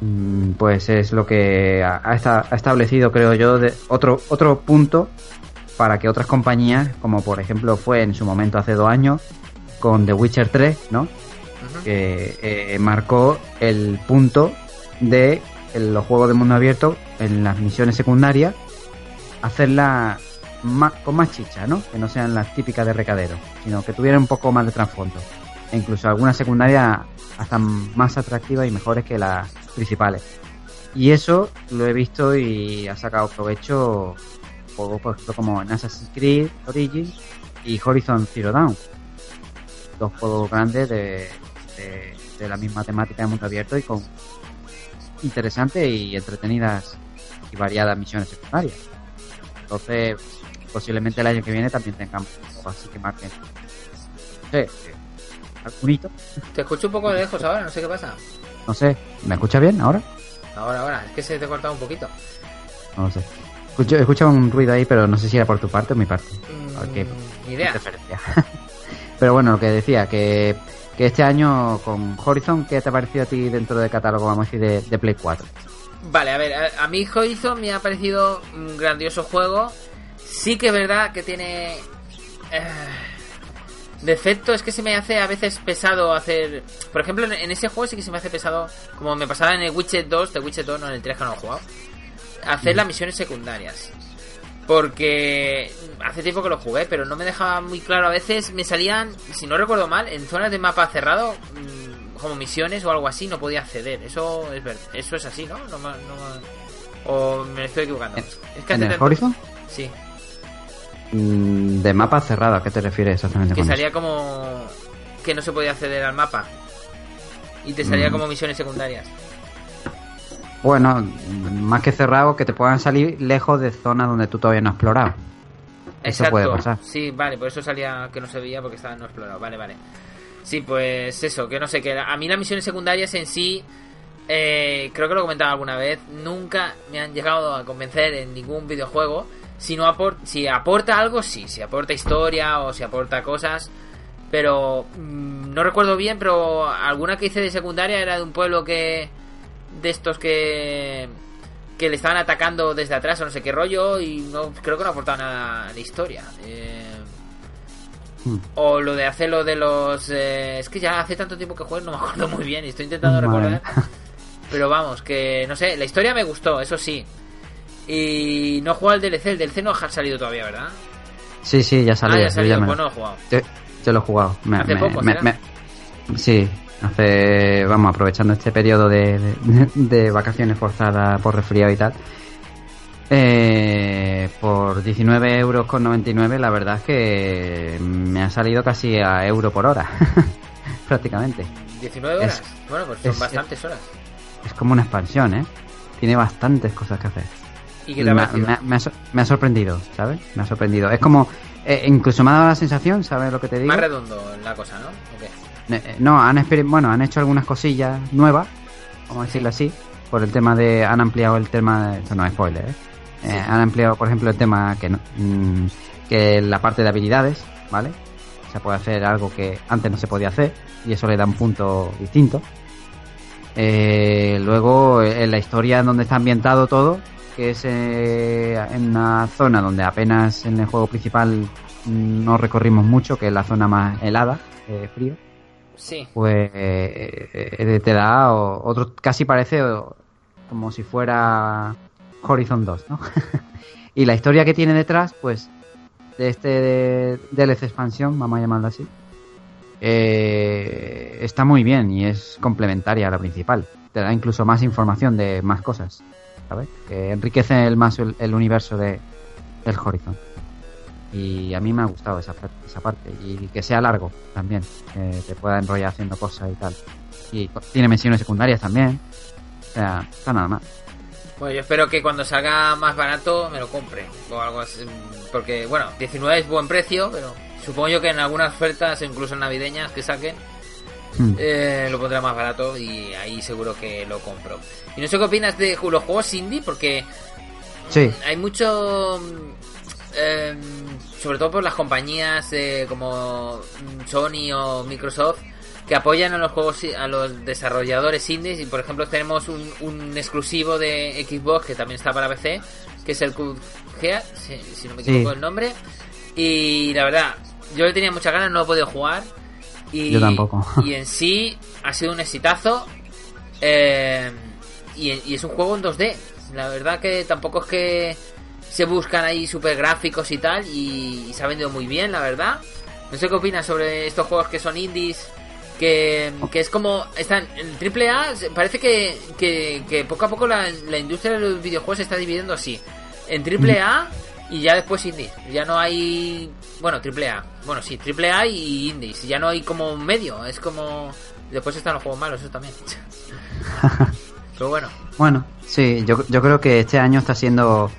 mm, pues es lo que ha, ha esta- ha establecido, creo yo, de otro, otro punto para que otras compañías, como por ejemplo fue en su momento hace dos años, con The Witcher 3, ¿no? Que eh, marcó el punto de los juegos de mundo abierto en las misiones secundarias hacerlas con más chicha, ¿no? Que no sean las típicas de recadero, sino que tuvieran un poco más de trasfondo. E incluso algunas secundarias hasta más atractivas y mejores que las principales. Y eso lo he visto y ha sacado provecho juegos, por ejemplo, como en Assassin's Creed Origins y Horizon Zero Dawn. Dos juegos grandes de, de, de la misma temática de mundo abierto y con interesantes y entretenidas y variadas misiones secundarias. Entonces, posiblemente el año que viene también tengamos así que marquen. No sé, algún hito. Te escucho un poco de lejos ahora, no sé qué pasa. No sé, ¿me escucha bien ahora? Ahora, ahora, es que se te ha cortado un poquito. No lo sé. Escucho, escucho un ruido ahí, pero no sé si era por tu parte o mi parte. Mm, ni idea. [LAUGHS] pero bueno, lo que decía, que, que este año con Horizon, ¿qué te ha parecido a ti dentro del catálogo, vamos a decir, de, de Play 4? Vale, a ver, a, a mí Horizon me ha parecido un grandioso juego. Sí que es verdad que tiene... eh, defecto es que se me hace a veces pesado hacer... Por ejemplo, en, en ese juego sí que se me hace pesado, como me pasaba en el Witcher 2, de Witcher 2, no en el 3 que no lo he jugado. hacer las misiones secundarias. Porque hace tiempo que lo jugué, pero no me dejaba muy claro. A veces me salían, si no recuerdo mal, en zonas de mapa cerrado, mm, como misiones o algo así, no podía acceder. Eso es ver- eso es así, ¿no? no, o me estoy equivocando. ¿En- Es que ¿En hace el tanto- Horizon? Sí, Mm, De mapa cerrado, ¿a qué te refieres exactamente que salía como que no se podía acceder al mapa. Y te salía Mm. como misiones secundarias. Eso? Bueno, más que cerrado, que te puedan salir lejos de zonas donde tú todavía no has explorado. Eso Exacto. puede pasar. Sí, vale, por eso salía que no se veía porque estaba no explorado. Vale, vale. Sí, pues eso, que no sé, que a mí las misiones secundarias en sí, eh, creo que lo he comentado alguna vez, nunca me han llegado a convencer en ningún videojuego. Si, no apor- si aporta algo, sí, si aporta historia o si aporta cosas. Pero mm, no recuerdo bien, pero alguna que hice de secundaria era de un pueblo que... De estos que que le estaban atacando desde atrás o no sé qué rollo y no creo que no aportaba nada de historia. Eh, Hmm. o lo de hacer lo de los... eh, es que ya hace tanto tiempo que juego no me acuerdo muy bien y estoy intentando recordar. Pero vamos, que no sé, la historia me gustó, eso sí. Y no he jugado al DLC, el DLC no ha salido todavía, ¿verdad? Sí, sí, ya salió. ah, ya ha yo me- pues no lo he jugado. Yo, yo lo he jugado. Me- Hace me- poco, sí, hace, vamos, aprovechando este periodo de, de- de vacaciones forzadas por resfriado y tal. Eh, por 19 euros con 99, la verdad es que me ha salido casi a euro por hora, [LAUGHS] prácticamente. 19 horas. Es- bueno, pues son es- bastantes horas. Es como una expansión, ¿eh? Tiene bastantes cosas que hacer. ¿Y qué te me, me me ha me ha sorprendido, ¿sabes? Me ha sorprendido. Es como, eh, incluso me ha dado la sensación, ¿sabes lo que te digo? Más redondo la cosa, ¿no? ¿O qué? Eh, No, han bueno, han hecho algunas cosillas nuevas, vamos a decirlo así, por el tema de, han ampliado el tema, esto no es spoiler, ¿eh? Eh, han ampliado, por ejemplo, el tema que, no- mm, que la parte de habilidades, ¿vale? Se puede hacer algo que antes no se podía hacer y eso le da un punto distinto. Eh, luego, eh, en la historia en donde está ambientado todo, que es eh, en una zona donde apenas en el juego principal mm, no recorrimos mucho, que es la zona más helada, eh, frío Sí. pues eh, eh, te da o- otro casi parece como si fuera Horizon 2 ¿no? [LAUGHS] y la historia que tiene detrás pues de este de- DLC expansión vamos a llamarlo así eh, está muy bien y es complementaria a la principal te da incluso más información de más cosas ¿sabes? que enriquece el más el, el universo de del Horizon y a mí me ha gustado esa, esa parte y que sea largo también que te pueda enrollar haciendo cosas y tal y tiene misiones secundarias también o sea está nada más Bueno, yo espero que cuando salga más barato me lo compre o algo así. Porque, bueno, 19 es buen precio, pero supongo yo que en algunas ofertas, incluso navideñas que saquen, Hmm. eh, lo pondrá más barato y ahí seguro que lo compro. Y no sé qué opinas de los juegos indie, porque sí hay mucho. mm, em, sobre todo por las compañías eh, como Sony o Microsoft que apoyan a los juegos a los desarrolladores indies y por ejemplo tenemos un, un exclusivo de Xbox que también está para PC que es el Geass, si, si no me Sí. equivoco el nombre y la verdad yo le tenía muchas ganas no lo he podido jugar y, Yo tampoco. y en sí ha sido un exitazo eh, y, y es un juego en 2D. La verdad que tampoco es que se buscan ahí super gráficos y tal. Y, y se ha vendido muy bien, la verdad. No sé qué opinas sobre estos juegos que son indies. Que, que es como. Están en triple A. Parece que, que, que poco a poco la, la industria de los videojuegos se está dividiendo así. En triple A y ya después indies. Ya no hay. Bueno, triple A. Bueno, sí, triple A y indies. Ya no hay como medio. Es como. Después están los juegos malos, eso también. [LAUGHS] Pero bueno. Bueno, sí, yo, yo creo que este año está siendo,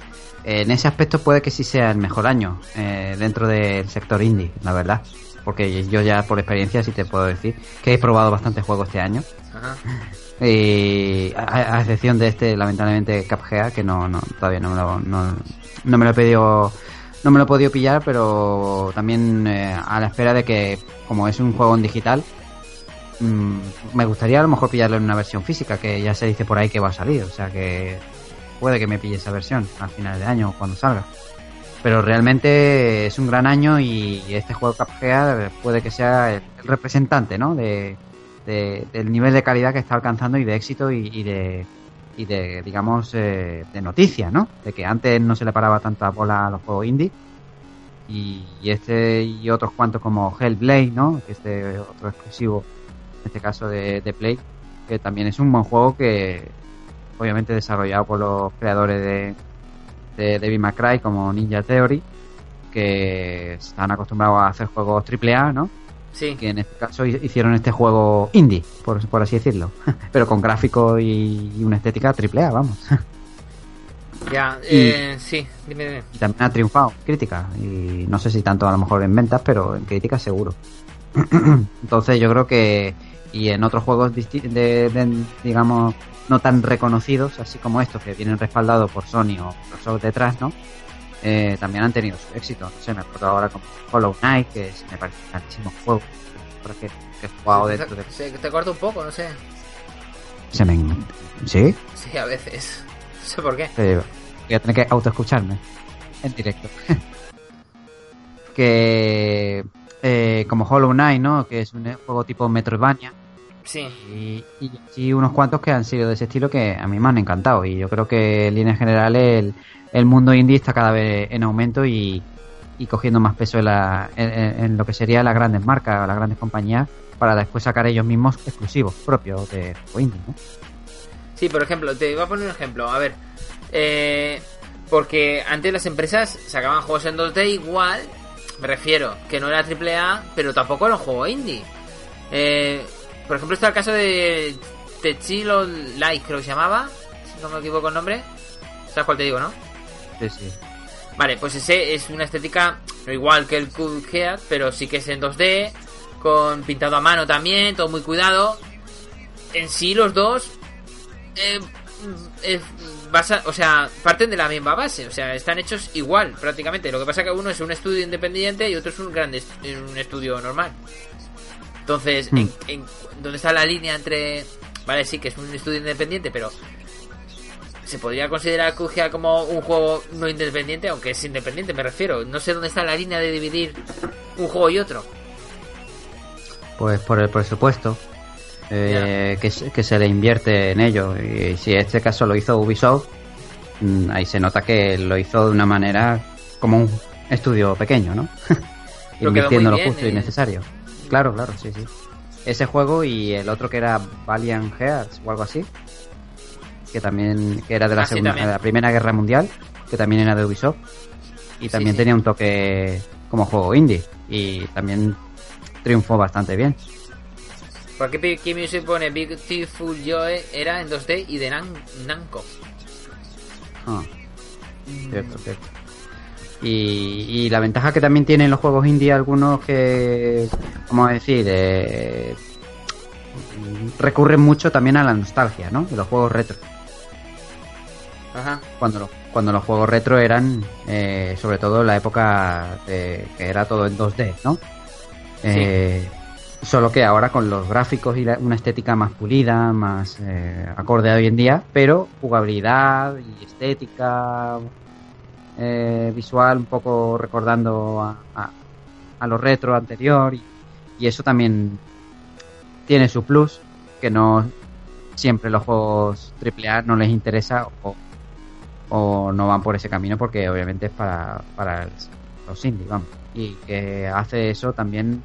en ese aspecto puede que sí sea el mejor año eh, dentro del sector indie, la verdad. Porque yo ya por experiencia sí te puedo decir que he probado bastantes juegos este año. Ajá. Y a, a excepción de este, lamentablemente, Cuphead, que no, no todavía no me lo, no, no me lo he pedido, no me lo he podido pillar, pero también eh, a la espera de que, como es un juego en digital, mm, me gustaría a lo mejor pillarlo en una versión física, que ya se dice por ahí que va a salir, o sea que puede que me pille esa versión al final de año o cuando salga. Pero realmente es un gran año y este juego Cuphead puede que sea el representante, ¿no? De, de- del nivel de calidad que está alcanzando y de éxito y, y de y de, digamos, eh, de noticias, ¿no? De que antes no se le paraba tanta bola a los juegos indie. Y, este y otros cuantos como Hellblade, ¿no? Que este otro exclusivo, en este caso de, de Play, que también es un buen juego que, obviamente, desarrollado por los creadores de, de Devil May Cry como Ninja Theory, que están acostumbrados a hacer juegos AAA, ¿no? Sí. Que en este caso hicieron este juego indie, por, por así decirlo, [LAUGHS] pero con gráfico y, una estética AAA, vamos. [LAUGHS] Ya, eh, sí, dime, dime. Y también ha triunfado, crítica, y no sé si tanto a lo mejor en ventas, pero en crítica seguro. [CLEARS THROAT] Entonces yo creo que, y en otros juegos, de, digamos, no tan reconocidos, así como estos, que vienen respaldados por Sony o Microsoft detrás, ¿no? Eh, también han tenido su éxito. No sé, me acuerdo ahora como Hollow Knight, que me parece un grandísimo juego. Que, que he jugado dentro de... Se, te corta un poco, no sé. Se me... ¿Sí? Sí, a veces. No sé por qué. voy a tener que autoescucharme en directo. [LAUGHS] que eh, como Hollow Knight, ¿no? Que es un juego tipo Metroidvania. Sí. Y, y, unos cuantos que han sido de ese estilo que a mí me han encantado. Y yo creo que en líneas generales el, el mundo indie está cada vez en aumento y, cogiendo más peso en, la, en, lo que sería las grandes marcas o las grandes compañías para después sacar ellos mismos exclusivos propios de indie. ¿no? Sí, por ejemplo, te voy a poner un ejemplo. A ver, eh, porque antes las empresas sacaban juegos en 2D igual, me refiero, que no era AAA, pero tampoco era un juego indie. Eh, por ejemplo, está el caso de Techilo Light, creo que se llamaba, si no me equivoco el nombre. ¿Sabes cuál te digo, no? Vale, pues ese es una estética no igual que el Cool Head, pero sí que es en 2D, con pintado a mano también, todo muy cuidado. En sí, los dos. Eh, eh o sea, parten de la misma base, o sea, están hechos igual prácticamente. Lo que pasa que uno es un estudio independiente y otro es un gran un estudio normal. Entonces, hmm. en, ¿dónde está la línea entre... Vale, sí que es un estudio independiente, pero se podría considerar QGA como un juego no independiente, aunque es independiente, me refiero. No sé dónde está la línea de dividir un juego y otro. Pues por el presupuesto eh, que, que, se le invierte en ello. Y si este caso lo hizo Ubisoft, mm, ahí se nota que lo hizo de una manera como un estudio pequeño, ¿no? Invirtiendo [LAUGHS] lo justo y necesario. Claro, claro, sí, sí. Ese juego y el otro que era Valiant Hearts o algo así, que también que era de la, ah, segunda, de la Primera Guerra Mundial, que también era de Ubisoft, y también tenía un toque como juego indie, y también triunfó bastante bien. Porque Kimi se pone Beautiful Joe era en 2D y de Namco. Ah, cierto, cierto. Y, y, la ventaja que también tienen los juegos indie algunos que, como decir, eh, recurren mucho también a la nostalgia, ¿no? De los juegos retro. Cuando, los, cuando los juegos retro eran, eh, sobre todo en la época de, que era todo en 2D, ¿no? Eh, solo que ahora con los gráficos y una estética más pulida, más eh, acorde a hoy en día, pero jugabilidad y estética visual un poco recordando a, a, lo retro anterior y, eso también tiene su plus que no siempre los juegos AAA no les interesa o no van por ese camino porque obviamente es para, para los indies, vamos. Y que hace eso también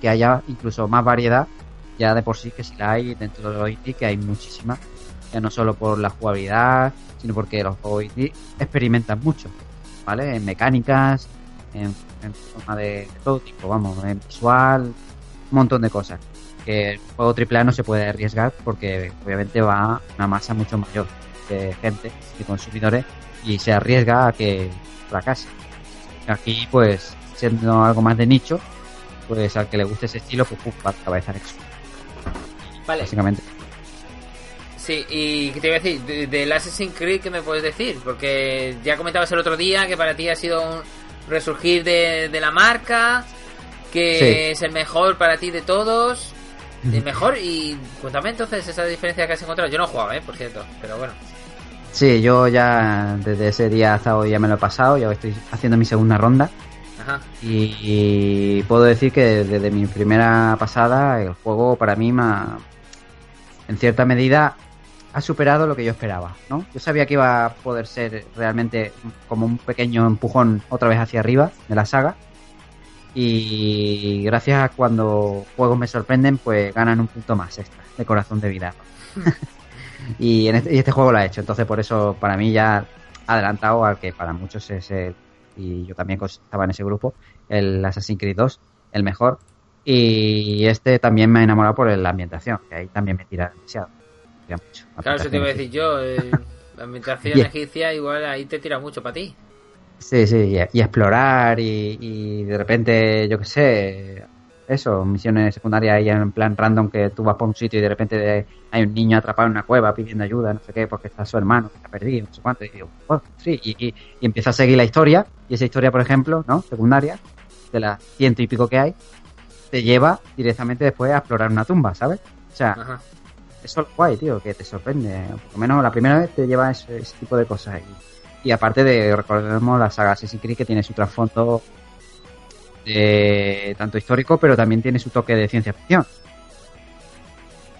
que haya incluso más variedad, ya de por sí que si la hay dentro de los indies, que hay muchísima, ya no solo por la jugabilidad, sino porque los juegos indie experimentan mucho, ¿vale? En mecánicas, en, forma de, todo tipo, vamos, en visual, un montón de cosas. Que el juego AAA no se puede arriesgar porque obviamente va a una masa mucho mayor de gente, de consumidores, y se arriesga a que fracase. Aquí, pues, siendo algo más de nicho, pues al que le guste ese estilo, pues, va a cabeza eso. Vale. Básicamente. Sí, y ¿qué te iba a decir? Del de, Assassin's Creed, ¿qué me puedes decir? Porque ya comentabas el otro día que para ti ha sido un resurgir de, la marca, que es el mejor para ti de todos. El mejor, y cuéntame entonces esa diferencia que has encontrado. Yo no he jugado, ¿eh? Por cierto, pero bueno. Sí, yo ya desde ese día hasta hoy ya me lo he pasado, ya estoy haciendo mi segunda ronda. Ajá. Y, puedo decir que desde mi primera pasada el juego para mí, en cierta medida, ha superado lo que yo esperaba, ¿no? Yo sabía que iba a poder ser realmente como un pequeño empujón otra vez hacia arriba de la saga. Y gracias a cuando juegos me sorprenden, pues ganan un punto más extra de corazón de vida. [LAUGHS] este, y este juego lo ha hecho, entonces por eso para mí ya adelantado al que para muchos es el, y yo también estaba en ese grupo, el Assassin's Creed 2, el mejor. Y este también me ha enamorado por la ambientación, que ahí también me tira demasiado. Mucho. Claro, eso te iba a decir yo. Eh, la ambientación [LAUGHS] egipcia igual ahí te tira mucho para ti. Sí, sí, y, explorar y, y, de repente, yo qué sé, eso, misiones secundarias ahí en plan random que tú vas por un sitio y de repente hay un niño atrapado en una cueva pidiendo ayuda, no sé qué, porque está su hermano que está perdido, no sé cuánto, y digo, oh, sí, y, empieza a seguir la historia, y esa historia, por ejemplo, ¿no? Secundaria, de las ciento y pico que hay, te lleva directamente después a explorar una tumba, ¿sabes? O sea, eso es guay, tío, que te sorprende. Por lo menos la primera vez te lleva ese, tipo de cosas. Y, y aparte de, recordemos la saga Assassin's Creed que tiene su trasfondo tanto histórico, pero también tiene su toque de ciencia ficción.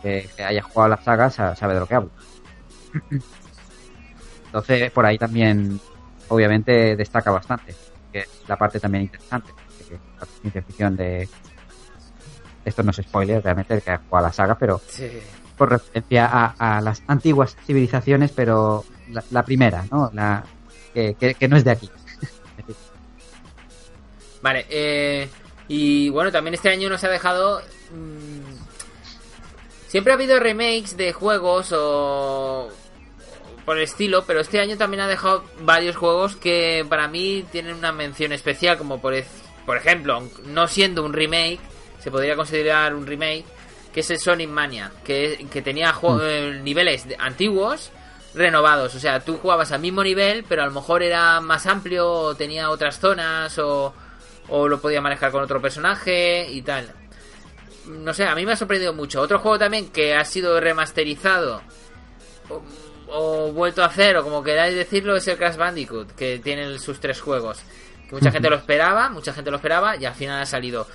Que, haya jugado la saga sabe de lo que hablo. [CLEARS THROAT] Entonces, por ahí también, obviamente, destaca bastante. Que es la parte también interesante. Que la ciencia ficción de. Esto no es spoiler, realmente, que ha jugado la saga, pero. Por referencia a, las antiguas civilizaciones, pero la, primera, ¿no? La, que no es de aquí. [LAUGHS] Vale, eh, y bueno, también este año nos ha dejado... Mm, siempre ha habido remakes de juegos o por el estilo, pero este año también ha dejado varios juegos que para mí tienen una mención especial, como por ejemplo, no siendo un remake, se podría considerar un remake, que es el Sonic Mania, que, que tenía mm. eh, niveles antiguos renovados, o sea, tú jugabas al mismo nivel, pero a lo mejor era más amplio, o tenía otras zonas, o o lo podía manejar con otro personaje y tal. No sé, a mí me ha sorprendido mucho. Otro juego también que ha sido remasterizado o, vuelto a hacer, o como queráis decirlo, es el Crash Bandicoot, que tiene sus tres juegos. Que mucha gente lo esperaba, mucha gente lo esperaba y al final ha salido.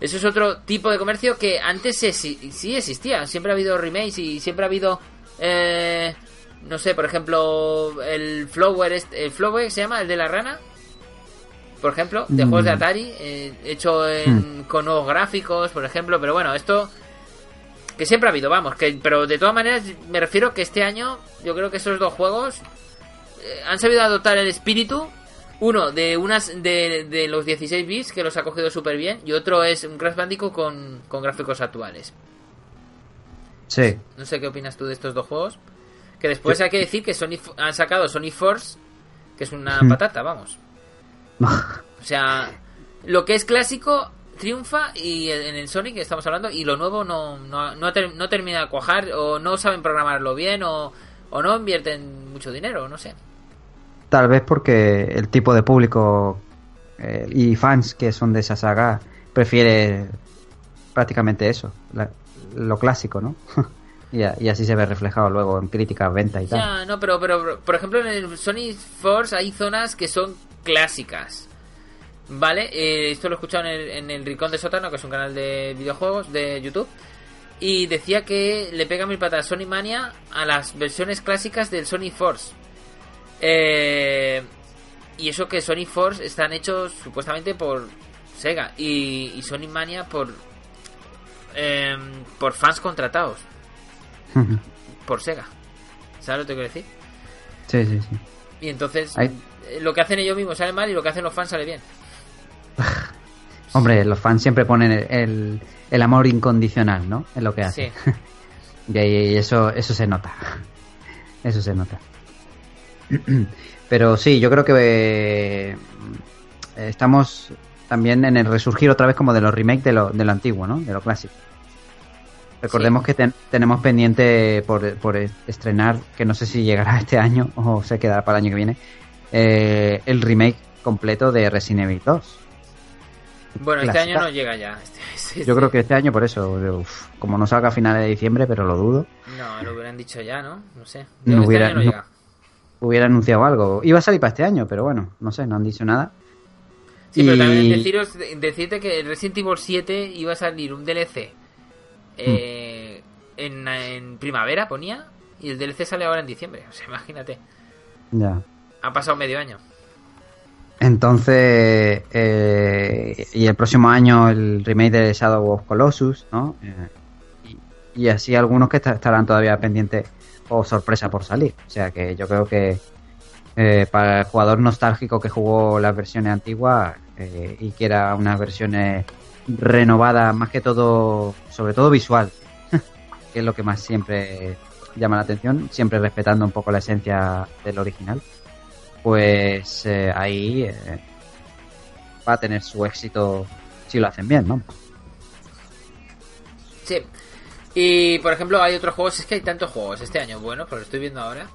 Eso es otro tipo de comercio que antes sí, existía. Siempre ha habido remakes y siempre ha habido... Eh, no sé, por ejemplo, el Flower, el Flower se llama, el de la rana, por ejemplo, de juegos de mm. Atari, eh, hecho hmm. con nuevos gráficos, por ejemplo, pero bueno, esto que siempre ha habido, vamos, que pero de todas maneras me refiero que este año yo creo que esos dos juegos eh, han sabido adoptar el espíritu uno de unas de, de los 16 bits que los ha cogido súper bien y otro es un Crash Bandicoot con, con gráficos actuales. Sí. No sé qué opinas tú de estos dos juegos. Que después hay que decir que Sony han sacado Sony Force, que es una hmm. patata, vamos. [LAUGHS] o sea, lo que es clásico triunfa y en el Sonic estamos hablando y lo nuevo no, no, no, termina de cuajar o no saben programarlo bien o, o no invierten mucho dinero, no sé. Tal vez porque el tipo de público eh, y fans que son de esa saga prefiere prácticamente eso, lo clásico, ¿no? [LAUGHS] y, así se ve reflejado luego en críticas, venta y tal. Ya, no, pero, pero por ejemplo en el Sonic Force hay zonas que son clásicas. ¿Vale? Eh, esto lo he escuchado en el, en el Rincón de Sótano, que es un canal de videojuegos de YouTube. Y decía que le pega mil patas Sony Mania a las versiones clásicas del Sony Force. Eh, y eso que Sony Force están hechos supuestamente por Sega. Y, Sony Mania por, em, por fans contratados. por Sega. ¿Sabes lo que quiero decir? Sí, sí, sí. Y entonces lo que hacen ellos mismos sale mal y lo que hacen los fans sale bien. [LAUGHS] Hombre, los fans siempre ponen el, el, amor incondicional, ¿no? En lo que hacen. [LAUGHS] y, eso, eso se nota. [LAUGHS] Eso se nota. [CLEARS THROAT] Pero sí, yo creo que eh, estamos también en el resurgir otra vez como de los remakes de lo, de lo antiguo, ¿no? De lo clásico. Recordemos que tenemos pendiente por, por, estrenar, que no sé si llegará [LAUGHS] este año o se quedará para el año que viene, eh, el remake completo de Resident Evil 2. Bueno, este año no llega ya. [LAUGHS] Este, este, Yo creo que este año por eso, como no salga a finales de diciembre, pero lo dudo. No, lo hubieran dicho ya, ¿no? No sé. No este hubiera, hubiera anunciado algo. Iba a salir para este año, pero bueno, no sé, no han dicho nada. Sí, pero también deciros, decirte que Resident Evil 7 iba a salir un DLC eh, en, en primavera, ponía, y el DLC sale ahora en diciembre. O sea, [LAUGHS] imagínate. Ya. Ha pasado medio año. Entonces, eh, y el próximo año el remake de Shadow of Colossus, ¿no? Eh, y, y así algunos que esta- estarán todavía pendientes o sorpresa por salir. O sea que yo creo que eh, para el jugador nostálgico que jugó las versiones antiguas eh, y quiera unas versiones renovadas, más que todo, sobre todo visual, [LAUGHS] que es lo que más siempre llama la atención, siempre respetando un poco la esencia del original, pues eh, ahí eh, va a tener su éxito si lo hacen bien, ¿no? Sí. Y por ejemplo, hay otros juegos, es que hay tantos juegos este año, bueno, pues lo estoy viendo ahora.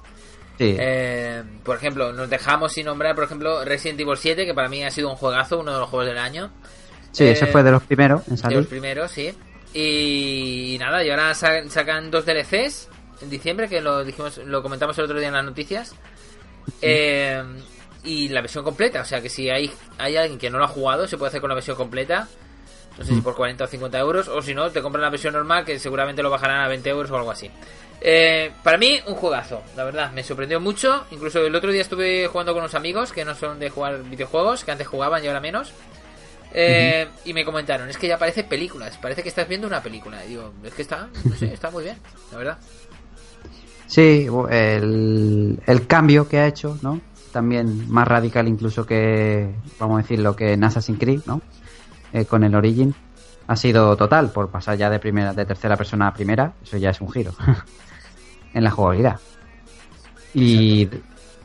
Sí, Eh, por ejemplo, nos dejamos sin nombrar, por ejemplo, Resident Evil 7, que para mí ha sido un juegazo, uno de los juegos del año. sí, ese eh, fue de los primeros en De salir. los primeros, sí. Y, nada, y ahora sa- sacan dos DLCs en diciembre, que lo dijimos, lo comentamos el otro día en las noticias. Eh, y la versión completa, o sea que si hay, hay alguien que no lo ha jugado, se puede hacer con la versión completa. No sé si por 40 o 50 euros, o si no, te compran la versión normal, que seguramente lo bajarán a 20 euros o algo así. Eh, para mí, un juegazo, la verdad, me sorprendió mucho. Incluso el otro día estuve jugando con unos amigos que no son de jugar videojuegos, que antes jugaban y ahora menos. Eh, Y me comentaron, es que ya parece películas, parece que estás viendo una película. Y digo, es que está, no sé, está muy bien, la verdad. Sí, el, el cambio que ha hecho, ¿no? También más radical incluso que, vamos a decir, lo que en Assassin's Creed, ¿no? Eh, con el Origin, ha sido total, por pasar ya de primera, de tercera persona a primera, eso ya es un giro [LAUGHS] en la jugabilidad. Y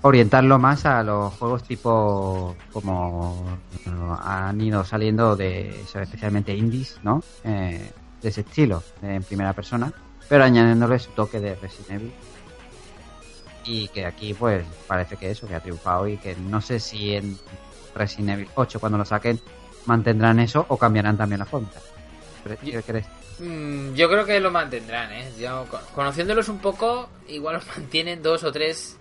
orientarlo más a los juegos tipo como bueno, han ido saliendo de especialmente indies, ¿no? Eh, de ese estilo, en primera persona, pero añadiéndole su toque de Resident Evil y que aquí pues parece que eso, que ha triunfado y que no sé si en Resident Evil 8 cuando lo saquen mantendrán eso o cambiarán también la fórmula. ¿Qué crees? Mm, yo creo que lo mantendrán, ¿eh? Yo, conociéndolos un poco, igual los [LAUGHS] mantienen dos o tres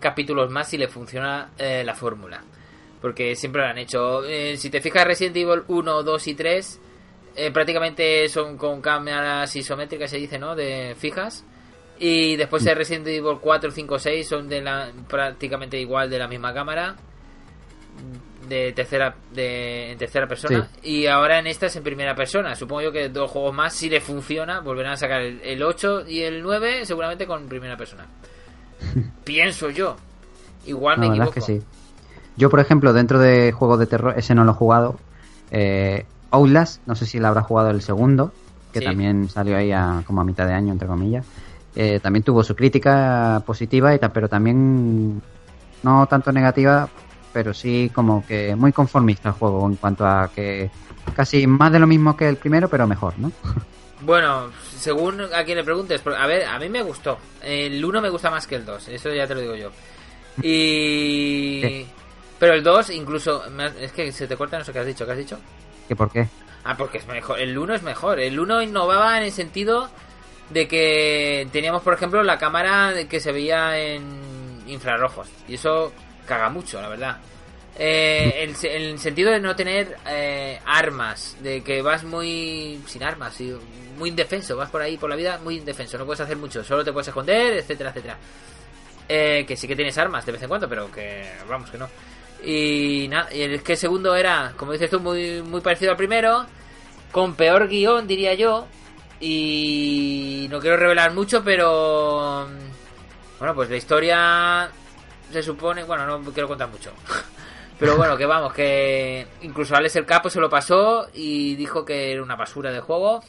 capítulos más si le funciona eh, la fórmula. Porque siempre lo han hecho. Eh, si te fijas, Resident Evil 1, 2 y 3 eh, prácticamente son con cámaras isométricas, se dice, ¿no? De fijas. Y después de Resident Evil 4, 5, 6 son de la prácticamente igual de la misma cámara. De tercera, de, en tercera persona. Y ahora en esta es en primera persona. Supongo yo que dos juegos más, si le funciona, volverán a sacar el, el 8 y el 9, seguramente con primera persona. [LAUGHS] Pienso yo. Igual me La equivoco. es que sí. Yo, por ejemplo, dentro de juegos de terror, ese no lo he jugado. Eh, Outlast, no sé si lo habrá jugado el segundo, que Sí. también salió ahí a, como a mitad de año, entre comillas. Eh, también tuvo su crítica positiva, y pero también no tanto negativa, pero sí como que muy conformista el juego en cuanto a que casi más de lo mismo que el primero, pero mejor, ¿no? [LAUGHS] Bueno, según a quien le preguntes, a ver, a mí me gustó. El 1 me gusta más que el 2, eso ya te lo digo yo. Y... [LAUGHS] Sí. Pero el 2 incluso... Es que se te corta, no sé qué has dicho, ¿qué has dicho? ¿Que por qué? Ah, porque es mejor. El 1 es mejor. El 1 innovaba en el sentido de que teníamos, por ejemplo, la cámara que se veía en infrarrojos. Y eso caga mucho, la verdad. Eh, el, el sentido de no tener eh, armas, de que vas muy sin armas, muy indefenso, vas por ahí por la vida muy indefenso, no puedes hacer mucho, solo te puedes esconder, etcétera, etcétera. Eh, que sí que tienes armas de vez en cuando, pero que vamos que no. Y nada, y el que el segundo era, como dices tú, muy, muy parecido al primero, con peor guion, diría yo. Y no quiero revelar mucho, pero bueno, pues la historia se supone, bueno, no quiero contar mucho. [LAUGHS] Pero bueno, que vamos, que incluso Alex el Capo se lo pasó y dijo que era una basura de juego,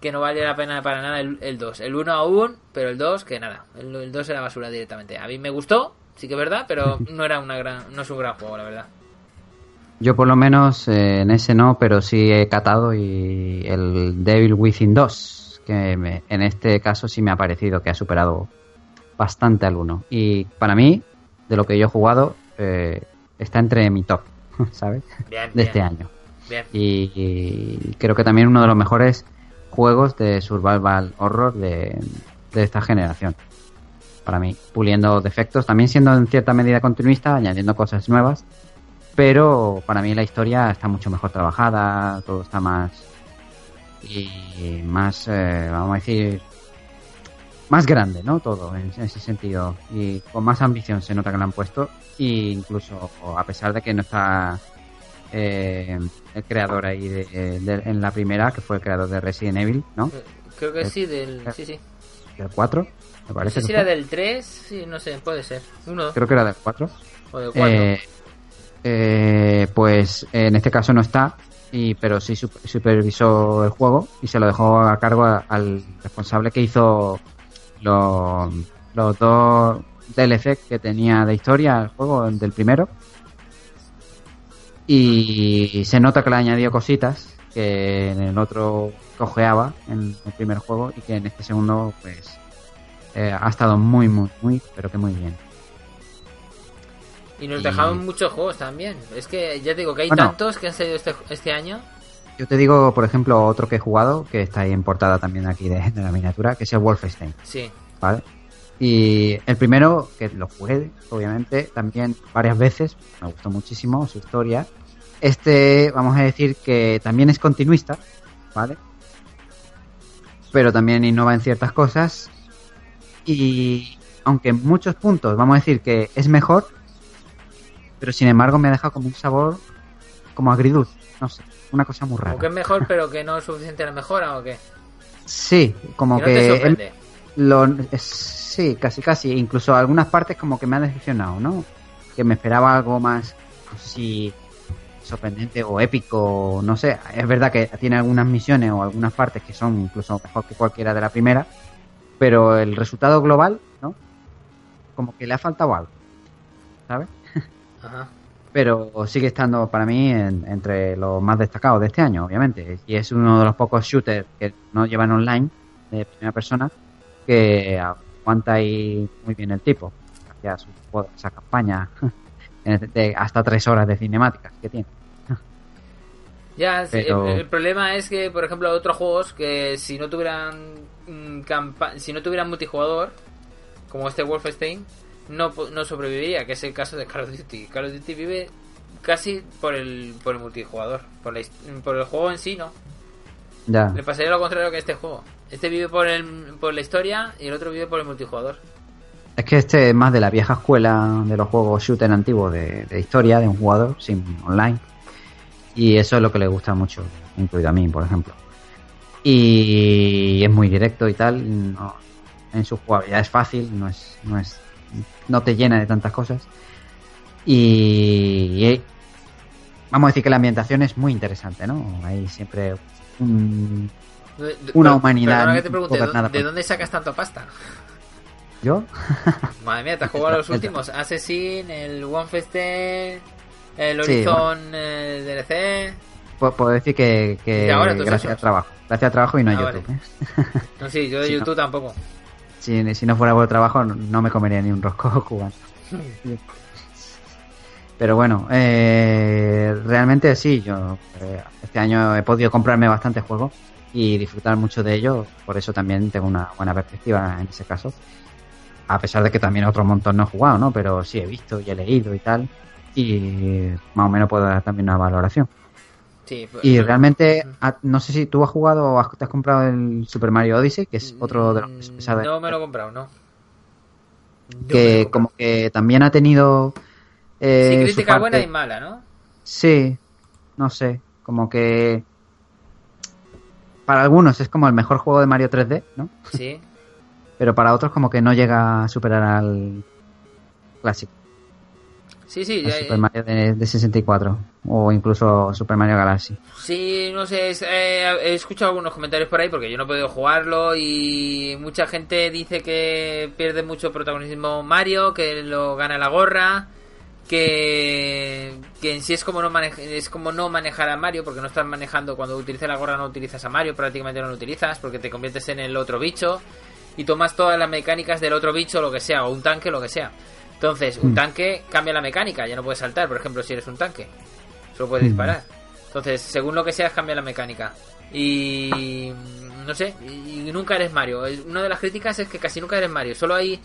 que no valía la pena para nada el, el 2. El 1 aún, pero el 2 que nada, el, el 2 era basura directamente. A mí me gustó, sí que es verdad, pero [LAUGHS] no era una gran no es un gran juego, la verdad. Yo por lo menos eh, en ese no, pero sí he catado y el Devil Within 2, que me- en este caso sí me ha parecido que ha superado bastante al 1. Y para mí, de lo que yo he jugado, eh, está entre mi top, [LAUGHS] ¿sabes? Bien, De bien, este año. Bien. Y, y creo que también uno de los mejores juegos de survival horror de, de esta generación. Para mí, puliendo defectos, también siendo en cierta medida continuista, añadiendo cosas nuevas, pero para mí la historia está mucho mejor trabajada, todo está más y más, eh, vamos a decir, más grande, ¿no? Todo en, ese sentido. Y con más ambición se nota que lo han puesto. Y incluso a pesar de que no está eh, el creador ahí de, en la primera, que fue el creador de Resident Evil, ¿no? Eh, creo que sí, del. Sí, sí. ¿Del 4? Me parece. No sé si era del 3, sí, no sé, puede ser. Uno. Creo que era del 4. O del 4. Eh, eh, pues en este caso no está, y, pero sí supervisó el juego y se lo dejó a cargo al responsable que hizo los, los dos DLC que tenía de historia el juego del primero. Y se nota que le ha añadido cositas que en el otro cojeaba en el primer juego y que en este segundo pues eh, ha estado muy muy muy pero que muy bien. Y nos dejaban muchos juegos también. Es que ya te digo que hay tantos que han salido este, este año. Yo te digo, por ejemplo, otro que he jugado, que está ahí en portada también aquí de, la miniatura, que es el Wolfenstein. Sí. ¿Vale? Y el primero, que lo jugué, obviamente, también varias veces, me gustó muchísimo su historia. Este, vamos a decir que también es continuista, ¿vale? Pero también innova en ciertas cosas. Y aunque en muchos puntos vamos a decir que es mejor, pero sin embargo me ha dejado como un sabor como agridulce, no sé, una cosa muy rara. O que es mejor pero que no es suficiente la mejora o qué? Sí, como que... lo, sí, casi casi, incluso algunas partes como que me ha decepcionado, ¿no? Que me esperaba algo más, si sorprendente o épico, no sé. Es verdad que tiene algunas misiones o algunas partes que son incluso mejor que cualquiera de la primera, pero el resultado global, ¿no? Como que le ha faltado algo, ¿sabes? Pero sigue estando para mí entre los más destacados de este año, obviamente. Y es uno de los pocos shooters que no llevan online de primera persona que aguanta ahí muy bien el tipo. Gracias a esa campaña [LAUGHS] de hasta tres horas de cinemáticas que tiene. Ya, el, problema es que, por ejemplo, otros juegos que si no tuvieran mm, si no tuvieran multijugador, como este Wolfenstein, no, no sobreviviría, que es el caso de Call of Duty. Call of Duty vive casi por el, por el multijugador, por, por el juego en sí, ¿no? Ya. Le pasaría lo contrario que este juego. Este vive por, el, por la historia y el otro vive por el multijugador. Es que este es más de la vieja escuela de los juegos shooter antiguos de, de historia, de un jugador, sin online. Y eso es lo que le gusta mucho, incluido a mí, por ejemplo. Y es muy directo y tal. en su jugabilidad es fácil, no es, no es no te llena de tantas cosas. Y, vamos a decir que la ambientación es muy interesante, ¿no? Hay siempre una humanidad. ¿de, dónde sacas tanto pasta? ¿Yo? [LAUGHS] Madre mía, te has jugado los últimos: Assassin, el One Fest, el Horizon el DLC. Puedo, decir que, gracias al trabajo. Gracias al trabajo y no a ah, YouTube. ¿eh? No, sí, yo de [LAUGHS] YouTube tampoco si, no fuera por trabajo no me comería ni un rosco [LAUGHS] cubano. Pero bueno, eh, realmente sí, yo eh, este año he podido comprarme bastantes juegos y disfrutar mucho de ellos, por eso también tengo una buena perspectiva en ese caso. A pesar de que también otro montón no he jugado, ¿no? Pero sí he visto y he leído y tal, y más o menos puedo dar también una valoración. Pues, y realmente, ah, no sé si tú has jugado o te has comprado el Super Mario Odyssey, que es otro de los mm, No me lo he comprado, no. que como que también ha tenido... Eh, sí, crítica buena y mala, ¿no? Sí, no sé, como que... Para algunos es como el mejor juego de Mario 3D, ¿no? Sí. [LAUGHS] Pero para otros como que no llega a superar al clásico. Sí, sí. Super Mario de, 64 o incluso Super Mario Galaxy. Sí, no sé, eh, he escuchado algunos comentarios por ahí porque yo no he podido jugarlo y mucha gente dice que pierde mucho protagonismo Mario, que lo gana la gorra, que, que en sí es como no es como no manejar a Mario porque no estás manejando cuando utilizas la gorra no utilizas a Mario, prácticamente no lo utilizas porque te conviertes en el otro bicho y tomas todas las mecánicas del otro bicho, lo que sea, o un tanque, lo que sea. Entonces, un mm. tanque cambia la mecánica, ya no puedes saltar, por ejemplo, si eres un tanque. Solo puedes mm. disparar. Entonces, según lo que seas, cambia la mecánica. Y. No sé, y nunca eres Mario. Una de las críticas es que casi nunca eres Mario. Solo hay.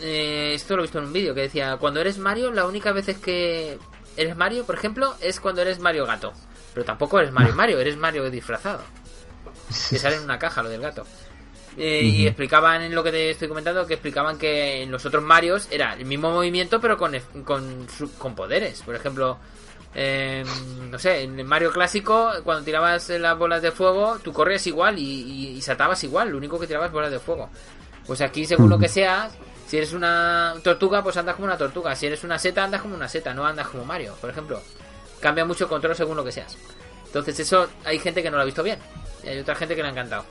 Eh, esto lo he visto en un vídeo que decía: Cuando eres Mario, la única vez que eres Mario, por ejemplo, es cuando eres Mario gato. Pero tampoco eres Mario Mario, eres Mario disfrazado. [LAUGHS] Que sale en una caja lo del gato. Eh, Y explicaban en lo que te estoy comentando que explicaban que en los otros Marios era el mismo movimiento pero con, con, su- con poderes. Por ejemplo, eh, no sé, en el Mario clásico, cuando tirabas las bolas de fuego, tú corrías igual y, y, y saltabas igual, lo único que tirabas bolas de fuego. Pues aquí, según lo que seas, si eres una tortuga, pues andas como una tortuga. Si eres una seta, andas como una seta, no andas como Mario, por ejemplo. Cambia mucho el control según lo que seas. Entonces, eso hay gente que no lo ha visto bien. Y hay otra gente que le ha encantado.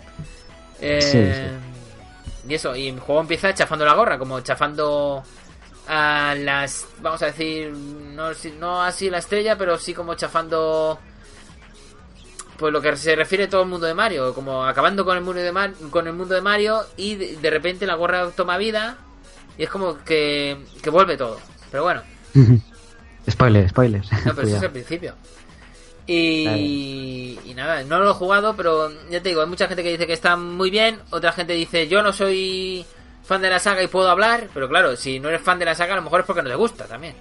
Eh, Sí, Y eso, y el juego empieza chafando la gorra, como chafando a las. Vamos a decir, no, no así la estrella, pero sí como chafando. Pues lo que se refiere todo el mundo de Mario, como acabando con el mundo de, Mar- con el mundo de Mario y de, de repente la gorra toma vida y es como que, que vuelve todo. Pero bueno, spoiler, spoiler. no, pero eso es [LAUGHS] el principio. Y, y nada, no lo he jugado, pero ya te digo, hay mucha gente que dice que está muy bien, otra gente dice yo no soy fan de la saga y puedo hablar, pero claro, si no eres fan de la saga a lo mejor es porque no te gusta también.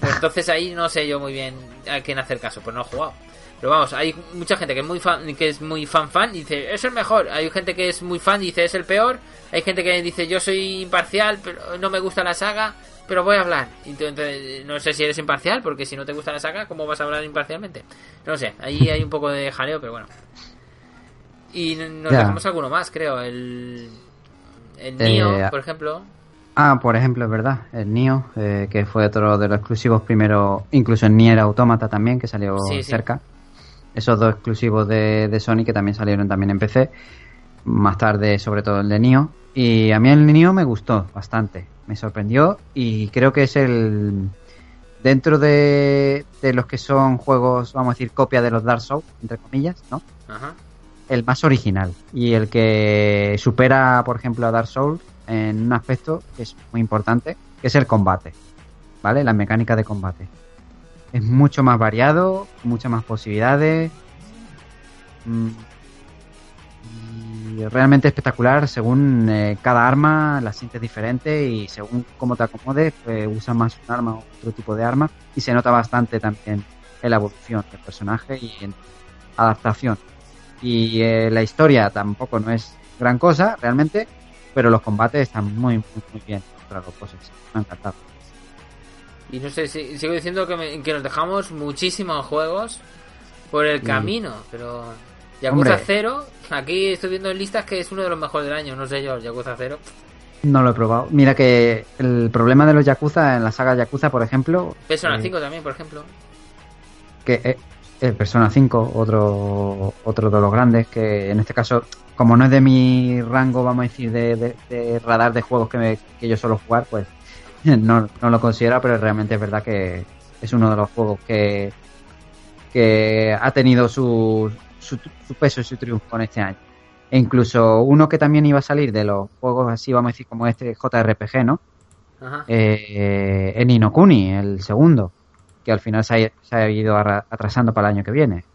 Pero entonces ahí no sé yo muy bien a quién hacer caso, pues no he jugado. Pero vamos, hay mucha gente que es muy fan, que es muy fan fan y dice es el mejor. Hay gente que es muy fan y dice es el peor. Hay gente que dice yo soy imparcial, pero no me gusta la saga, pero voy a hablar. Entonces, no sé si eres imparcial, porque si no te gusta la saga, ¿cómo vas a hablar imparcialmente? No sé, ahí hay un poco de jaleo, pero bueno. Y nos dejamos alguno más, creo. El, el Eh, Nio, por ejemplo. Ah, por ejemplo, es verdad, el Nio, eh, que fue otro de los exclusivos primero, incluso en Nier Automata también, que salió Sí, sí. cerca. Esos dos exclusivos de, de Sony que también salieron también en PC. Más tarde, sobre todo el de Nio. Y a mí el Nio me gustó bastante, me sorprendió y creo que es el... Dentro de, de los que son juegos, vamos a decir, copia de los Dark Souls, entre comillas, ¿no? Ajá. el más original y el que supera, por ejemplo, a Dark Souls en un aspecto que es muy importante, que es el combate, ¿vale? La mecánica de combate. Es mucho más variado, muchas más posibilidades. mm, Y realmente espectacular, según eh, cada arma la sientes diferente y según cómo te acomodes, pues usas más un arma o otro tipo de arma y se nota bastante también en la evolución del personaje y en adaptación y eh, la historia tampoco no es gran cosa realmente, pero los combates están muy, muy, muy bien. Dragon Quest X. Me ha encantado. Y no sé, si- sigo diciendo que, me- que nos dejamos muchísimos juegos por el Sí. camino, pero Yakuza Hombre. 0, aquí estoy viendo en listas que es uno de los mejores del año, no sé yo, Yakuza 0. No lo he probado. Mira que el problema de los Yakuza en la saga Yakuza, por ejemplo, Persona Eh. 5 también, por ejemplo. que eh, eh, Persona 5, otro, otro de los grandes, que en este caso, como no es de mi rango, vamos a decir, de, de- de radar de juegos que, me- que yo suelo jugar, pues [LAUGHS] no, no lo considero, pero realmente es verdad que es uno de los juegos que, que ha tenido su, su, su peso y su triunfo en este año. E incluso uno que también iba a salir de los juegos así, vamos a decir, como este JRPG, ¿no? Ajá. eh, en Inokuni, el segundo, que al final se ha, se ha ido atrasando para el año que viene.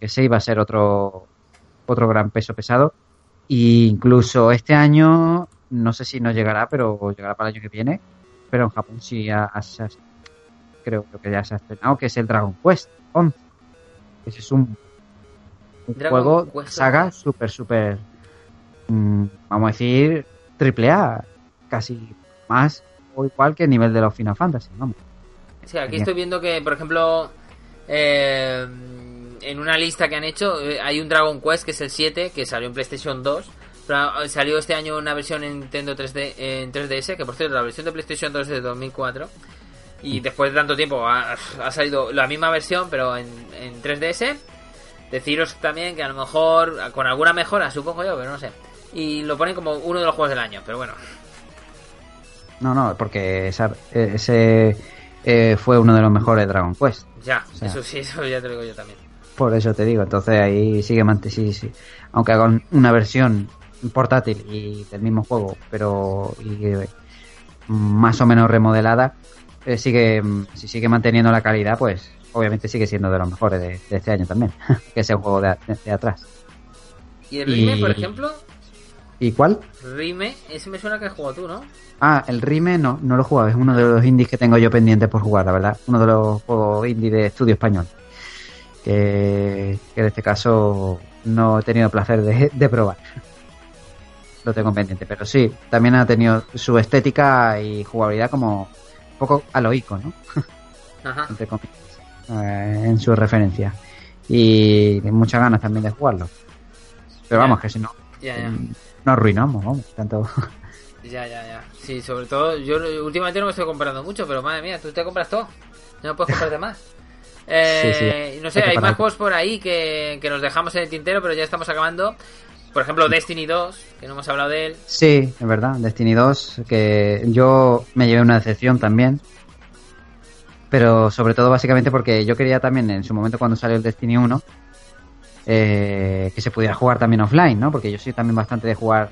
Ese iba a ser otro, otro gran peso pesado. E incluso este año, no sé si nos llegará, pero llegará para el año que viene. Pero en Japón sí ha- creo que ya se ha estrenado, que es el Dragon Quest 11. Ese es un, un Dragon juego, Quest saga 11. súper, súper, mm, vamos a decir, triple A, casi más o igual que el nivel de los Final Fantasy, vamos. Sí, aquí estoy viendo que, por ejemplo, eh, en una lista que han hecho, eh, hay un Dragon Quest que es el 7, que salió en PlayStation 2. Pero eh, salió este año una versión en Nintendo 3D, en 3DS, que por cierto, la versión de PlayStation 2 es de 2004. Y después de tanto tiempo ha, ha salido la misma versión, pero en, en 3DS. Deciros también que a lo mejor, con alguna mejora, supongo yo, pero no sé. Y lo ponen como uno de los juegos del año, pero bueno. No, no, porque esa- ese eh, fue uno de los mejores Dragon Quest. Ya, O sea. eso sí, eso ya te lo digo yo también. Por eso te digo, entonces ahí sigue mant- sí, sí. Aunque hagan una versión portátil y del mismo juego, pero y, eh, más o menos remodelada, eh, sigue si sigue manteniendo la calidad, pues obviamente sigue siendo de los mejores de, de este año también, [LAUGHS] que es el juego de, atrás. ¿Y el Rime, Y- por ejemplo? ¿Y cuál? Rime, ese me suena que has jugado tú, ¿no? Ah, el Rime no, no lo he jugado, es uno de los indies que tengo yo pendientes por jugar, la verdad. Uno de los juegos indie de estudio español. Que, que en este caso no he tenido placer de, de probar. lo tengo pendiente. Pero sí, también ha tenido su estética y jugabilidad como un poco a lo ico, ¿no? Ajá. Entre comillas, eh, en su referencia. Y muchas ganas también de jugarlo. Pero vamos, que si no, Ya, ya. mm, nos arruinamos, vamos. Tanto. [LAUGHS] Ya, ya, ya. Sí, sobre todo, yo últimamente no me estoy comprando mucho, pero madre mía, tú te compras todo. No puedes comprarte más. Eh, [LAUGHS] Sí, sí. No sé, Hay más juegos por ahí que, que nos dejamos en el tintero, pero ya estamos acabando. Por ejemplo, Destiny 2, que no hemos hablado de él. Sí, es verdad, Destiny 2, que yo me llevé una decepción también. Pero sobre todo básicamente porque yo quería también en su momento cuando salió el Destiny 1 eh, que se pudiera jugar también offline, ¿no? Porque yo soy también bastante de jugar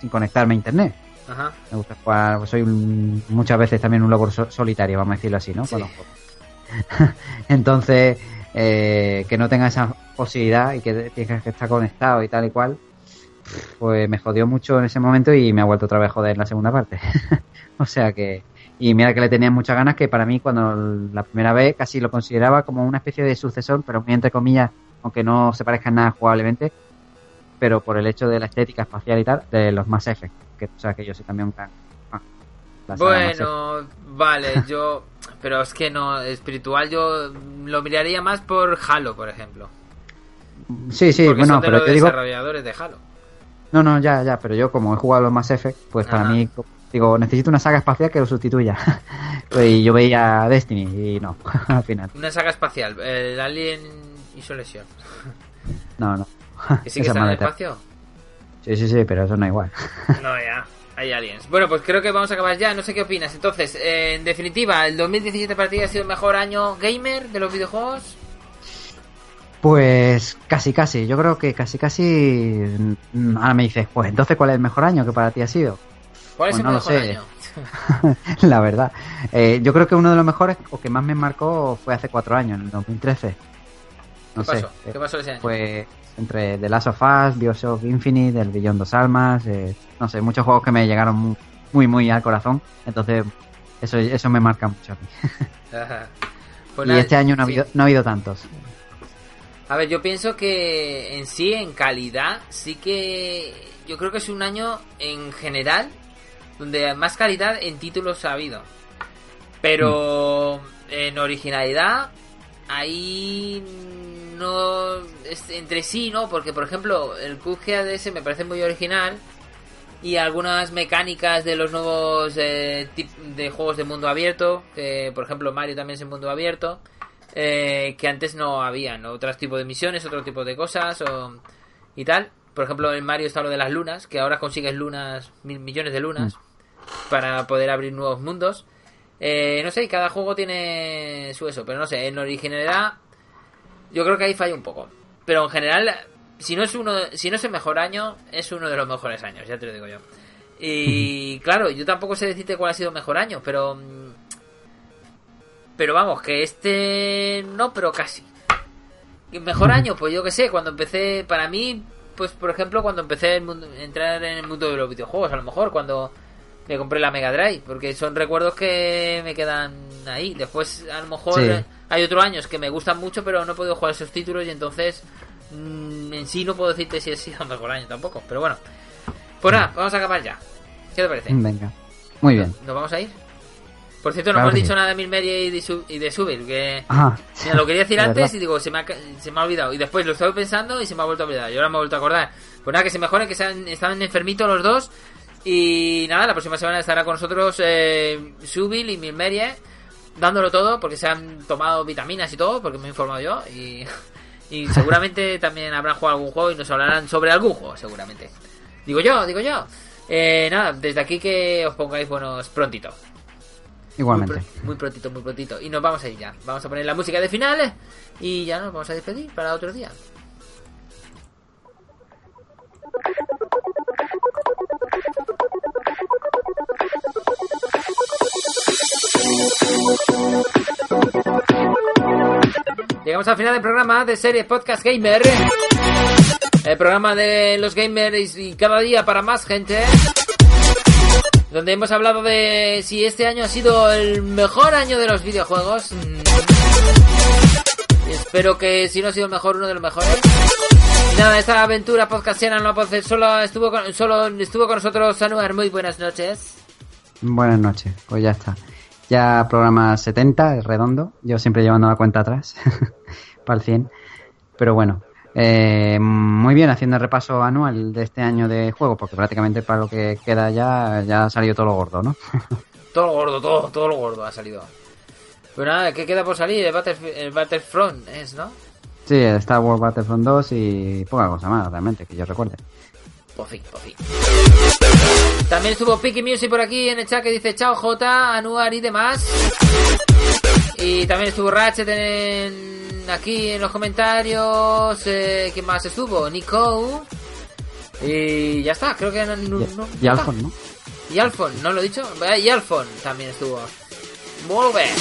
sin conectarme a internet. Ajá. Me gusta jugar, pues soy un- muchas veces también un lobo so- solitario, vamos a decirlo así, ¿no? Sí. Juego. [LAUGHS] Entonces, eh, que no tenga esa posibilidad y que tengas que estar conectado y tal y cual, pues me jodió mucho en ese momento y me ha vuelto otra vez a joder en la segunda parte. [LAUGHS] o sea que, y mira que le tenía muchas ganas, que para mí cuando la primera vez casi lo consideraba como una especie de sucesor, pero muy entre comillas, aunque no se parezca en nada jugablemente, pero por el hecho de la estética espacial y tal, de los Mass Effect, que tú sabes que yo soy también un gran. Bueno, vale, yo. Pero es que no, espiritual yo lo miraría más por Halo, por ejemplo. Sí, sí, porque bueno, son de pero los te digo, desarrolladores de Halo. no, no, ya, ya, pero yo como he jugado los Mass Effect, pues para mí, digo, necesito una saga espacial que lo sustituya. [LAUGHS] Y yo veía Destiny y no, [LAUGHS] al final, Una saga espacial, el Alien Isolation. no, no. [LAUGHS] Que sí que está en el espacio. Sí, sí, sí, pero eso no es igual. No, ya. Hay aliens. Bueno, pues creo que vamos a acabar ya. No sé qué opinas. Entonces, eh, en definitiva, el 2017 para ti ha sido el mejor año gamer de los videojuegos. Pues casi, casi, yo creo que casi, casi. mm, Ahora me dices, pues entonces, ¿cuál es el mejor año que para ti ha sido? ¿Cuál es Pues el no lo mejor sé. año? [LAUGHS] [LAUGHS] La verdad. Eh, yo creo que uno de los mejores, o que más me marcó, fue hace cuatro años, en el 2013. No ¿Qué sé. pasó? ¿Qué pasó ese año? Fue entre The Last of Us, Bioshock Infinite, El Billón Dos Almas, eh, no sé, muchos juegos que me llegaron mu- muy, muy al corazón. Entonces, eso, eso me marca mucho a mí. [LAUGHS] Ajá. Pues y nada, este año no ha, sí. habido, no ha habido tantos. A ver, yo pienso que en sí, en calidad, sí que yo creo que es un año en general donde más calidad en títulos ha habido. Pero en originalidad, ahí no es entre sí, ¿no? Porque, por ejemplo, el Cuphead ADS me parece muy original y algunas mecánicas de los nuevos eh, de juegos de mundo abierto, que por ejemplo Mario también es en mundo abierto, eh, que antes no habían, otros tipos de misiones, otro tipo de cosas o, y tal. Por ejemplo, en Mario está lo de las lunas, que ahora consigues lunas, mil millones de lunas, para poder abrir nuevos mundos. Eh, no sé, cada juego tiene su eso, pero no sé, en originalidad yo creo que ahí falla un poco. Pero en general, si no es uno, si no es el mejor año, es uno de los mejores años, ya te lo digo yo. Y claro, yo tampoco sé decirte cuál ha sido el mejor año, pero mm, pero vamos, que este no, pero casi. ¿Y mejor año? Pues yo que sé, cuando empecé, para mí, pues por ejemplo, cuando empecé a entrar en el mundo de los videojuegos, a lo mejor cuando me compré la Mega Drive, porque son recuerdos que me quedan ahí. Después, a lo mejor Sí. eh, hay otros años que me gustan mucho, pero no he podido jugar esos títulos y entonces mm, en sí no puedo decirte si ha sido el mejor año tampoco. Pero bueno, pues nada, vamos a acabar ya. ¿Qué te parece? Venga. Muy bien. ¿Nos vamos a ir? Por cierto, no Claro hemos dicho sí. nada de Milmedia y de, Su- y de Subir, que Ajá. mira, lo quería [LAUGHS] decir Es antes verdad. y digo, se me, ha, se me ha olvidado. Y después lo estaba pensando y se me ha vuelto a olvidar. Y ahora me he vuelto a acordar. Pues nada, que se mejoren, que sean, están enfermitos los dos. Y nada, la próxima semana estará con nosotros eh, Subil y Milmerie, dándolo todo, porque se han tomado vitaminas y todo, porque me he informado yo. Y, [LAUGHS] y seguramente [LAUGHS] también habrán jugado algún juego y nos hablarán sobre algún juego, seguramente. Digo yo, digo yo. Eh, nada, desde aquí que os pongáis buenos prontito. Igualmente. Muy, pr- muy prontito, muy prontito. Y nos vamos a ir ya. Vamos a poner la música de finales y ya nos vamos a despedir para otro día. Llegamos al final del programa de serie Podcast Gamer. El programa de los gamers y cada día para más gente. Donde hemos hablado de si este año ha sido el mejor año de los videojuegos. Espero que si no ha sido el mejor, uno de los mejores. Nada, esta aventura podcastiana no puede solo estuvo con, solo estuvo con nosotros Anuar. Muy buenas noches. Buenas noches, pues ya está. Ya programa 70, es redondo. Yo siempre llevando la cuenta atrás para el 100. Pero bueno, eh, muy bien, haciendo el repaso anual de este año de juego, porque prácticamente para lo que queda ya, ya ha salido todo lo gordo, ¿no? [LAUGHS] todo lo gordo, todo, todo lo gordo ha salido. Pero nada, ¿qué queda por salir? El, el Battlefront es, ¿no? Sí, el Star Wars Battlefront 2 y poca cosa más, realmente, que yo recuerde. También estuvo Piki Music por aquí en el chat que dice chao J, Anuar y demás. Y también estuvo Ratchet en, aquí en los comentarios. Eh, ¿Quién más estuvo? Nico. Y ya está, creo que no. no y, Alfon, ¿no? Y Alfon, ¿no lo he dicho? Y Alfon también estuvo. Bien.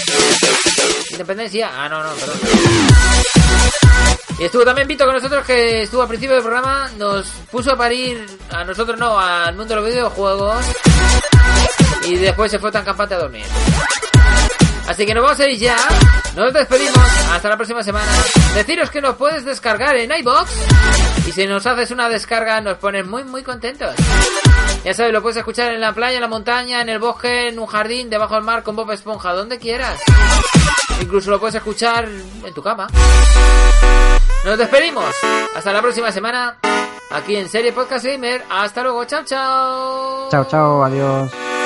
Independencia. Ah, no, no, perdón. Y estuvo también Vito con nosotros, que estuvo al principio del programa, nos puso a parir, a nosotros no, al mundo de los videojuegos, y después se fue tan campante a dormir. Así que nos vamos a ir ya, nos despedimos, hasta la próxima semana. Deciros que nos puedes descargar en iBox, y si nos haces una descarga nos pones muy muy contentos. Ya sabes, lo puedes escuchar en la playa, en la montaña, en el bosque, en un jardín, debajo del mar, con Bob Esponja, donde quieras. Incluso lo puedes escuchar en tu cama. Nos despedimos. Hasta la próxima semana. Aquí en Serie Podcast Gamer. Hasta luego. Chao, chao. Chao, chao. Adiós.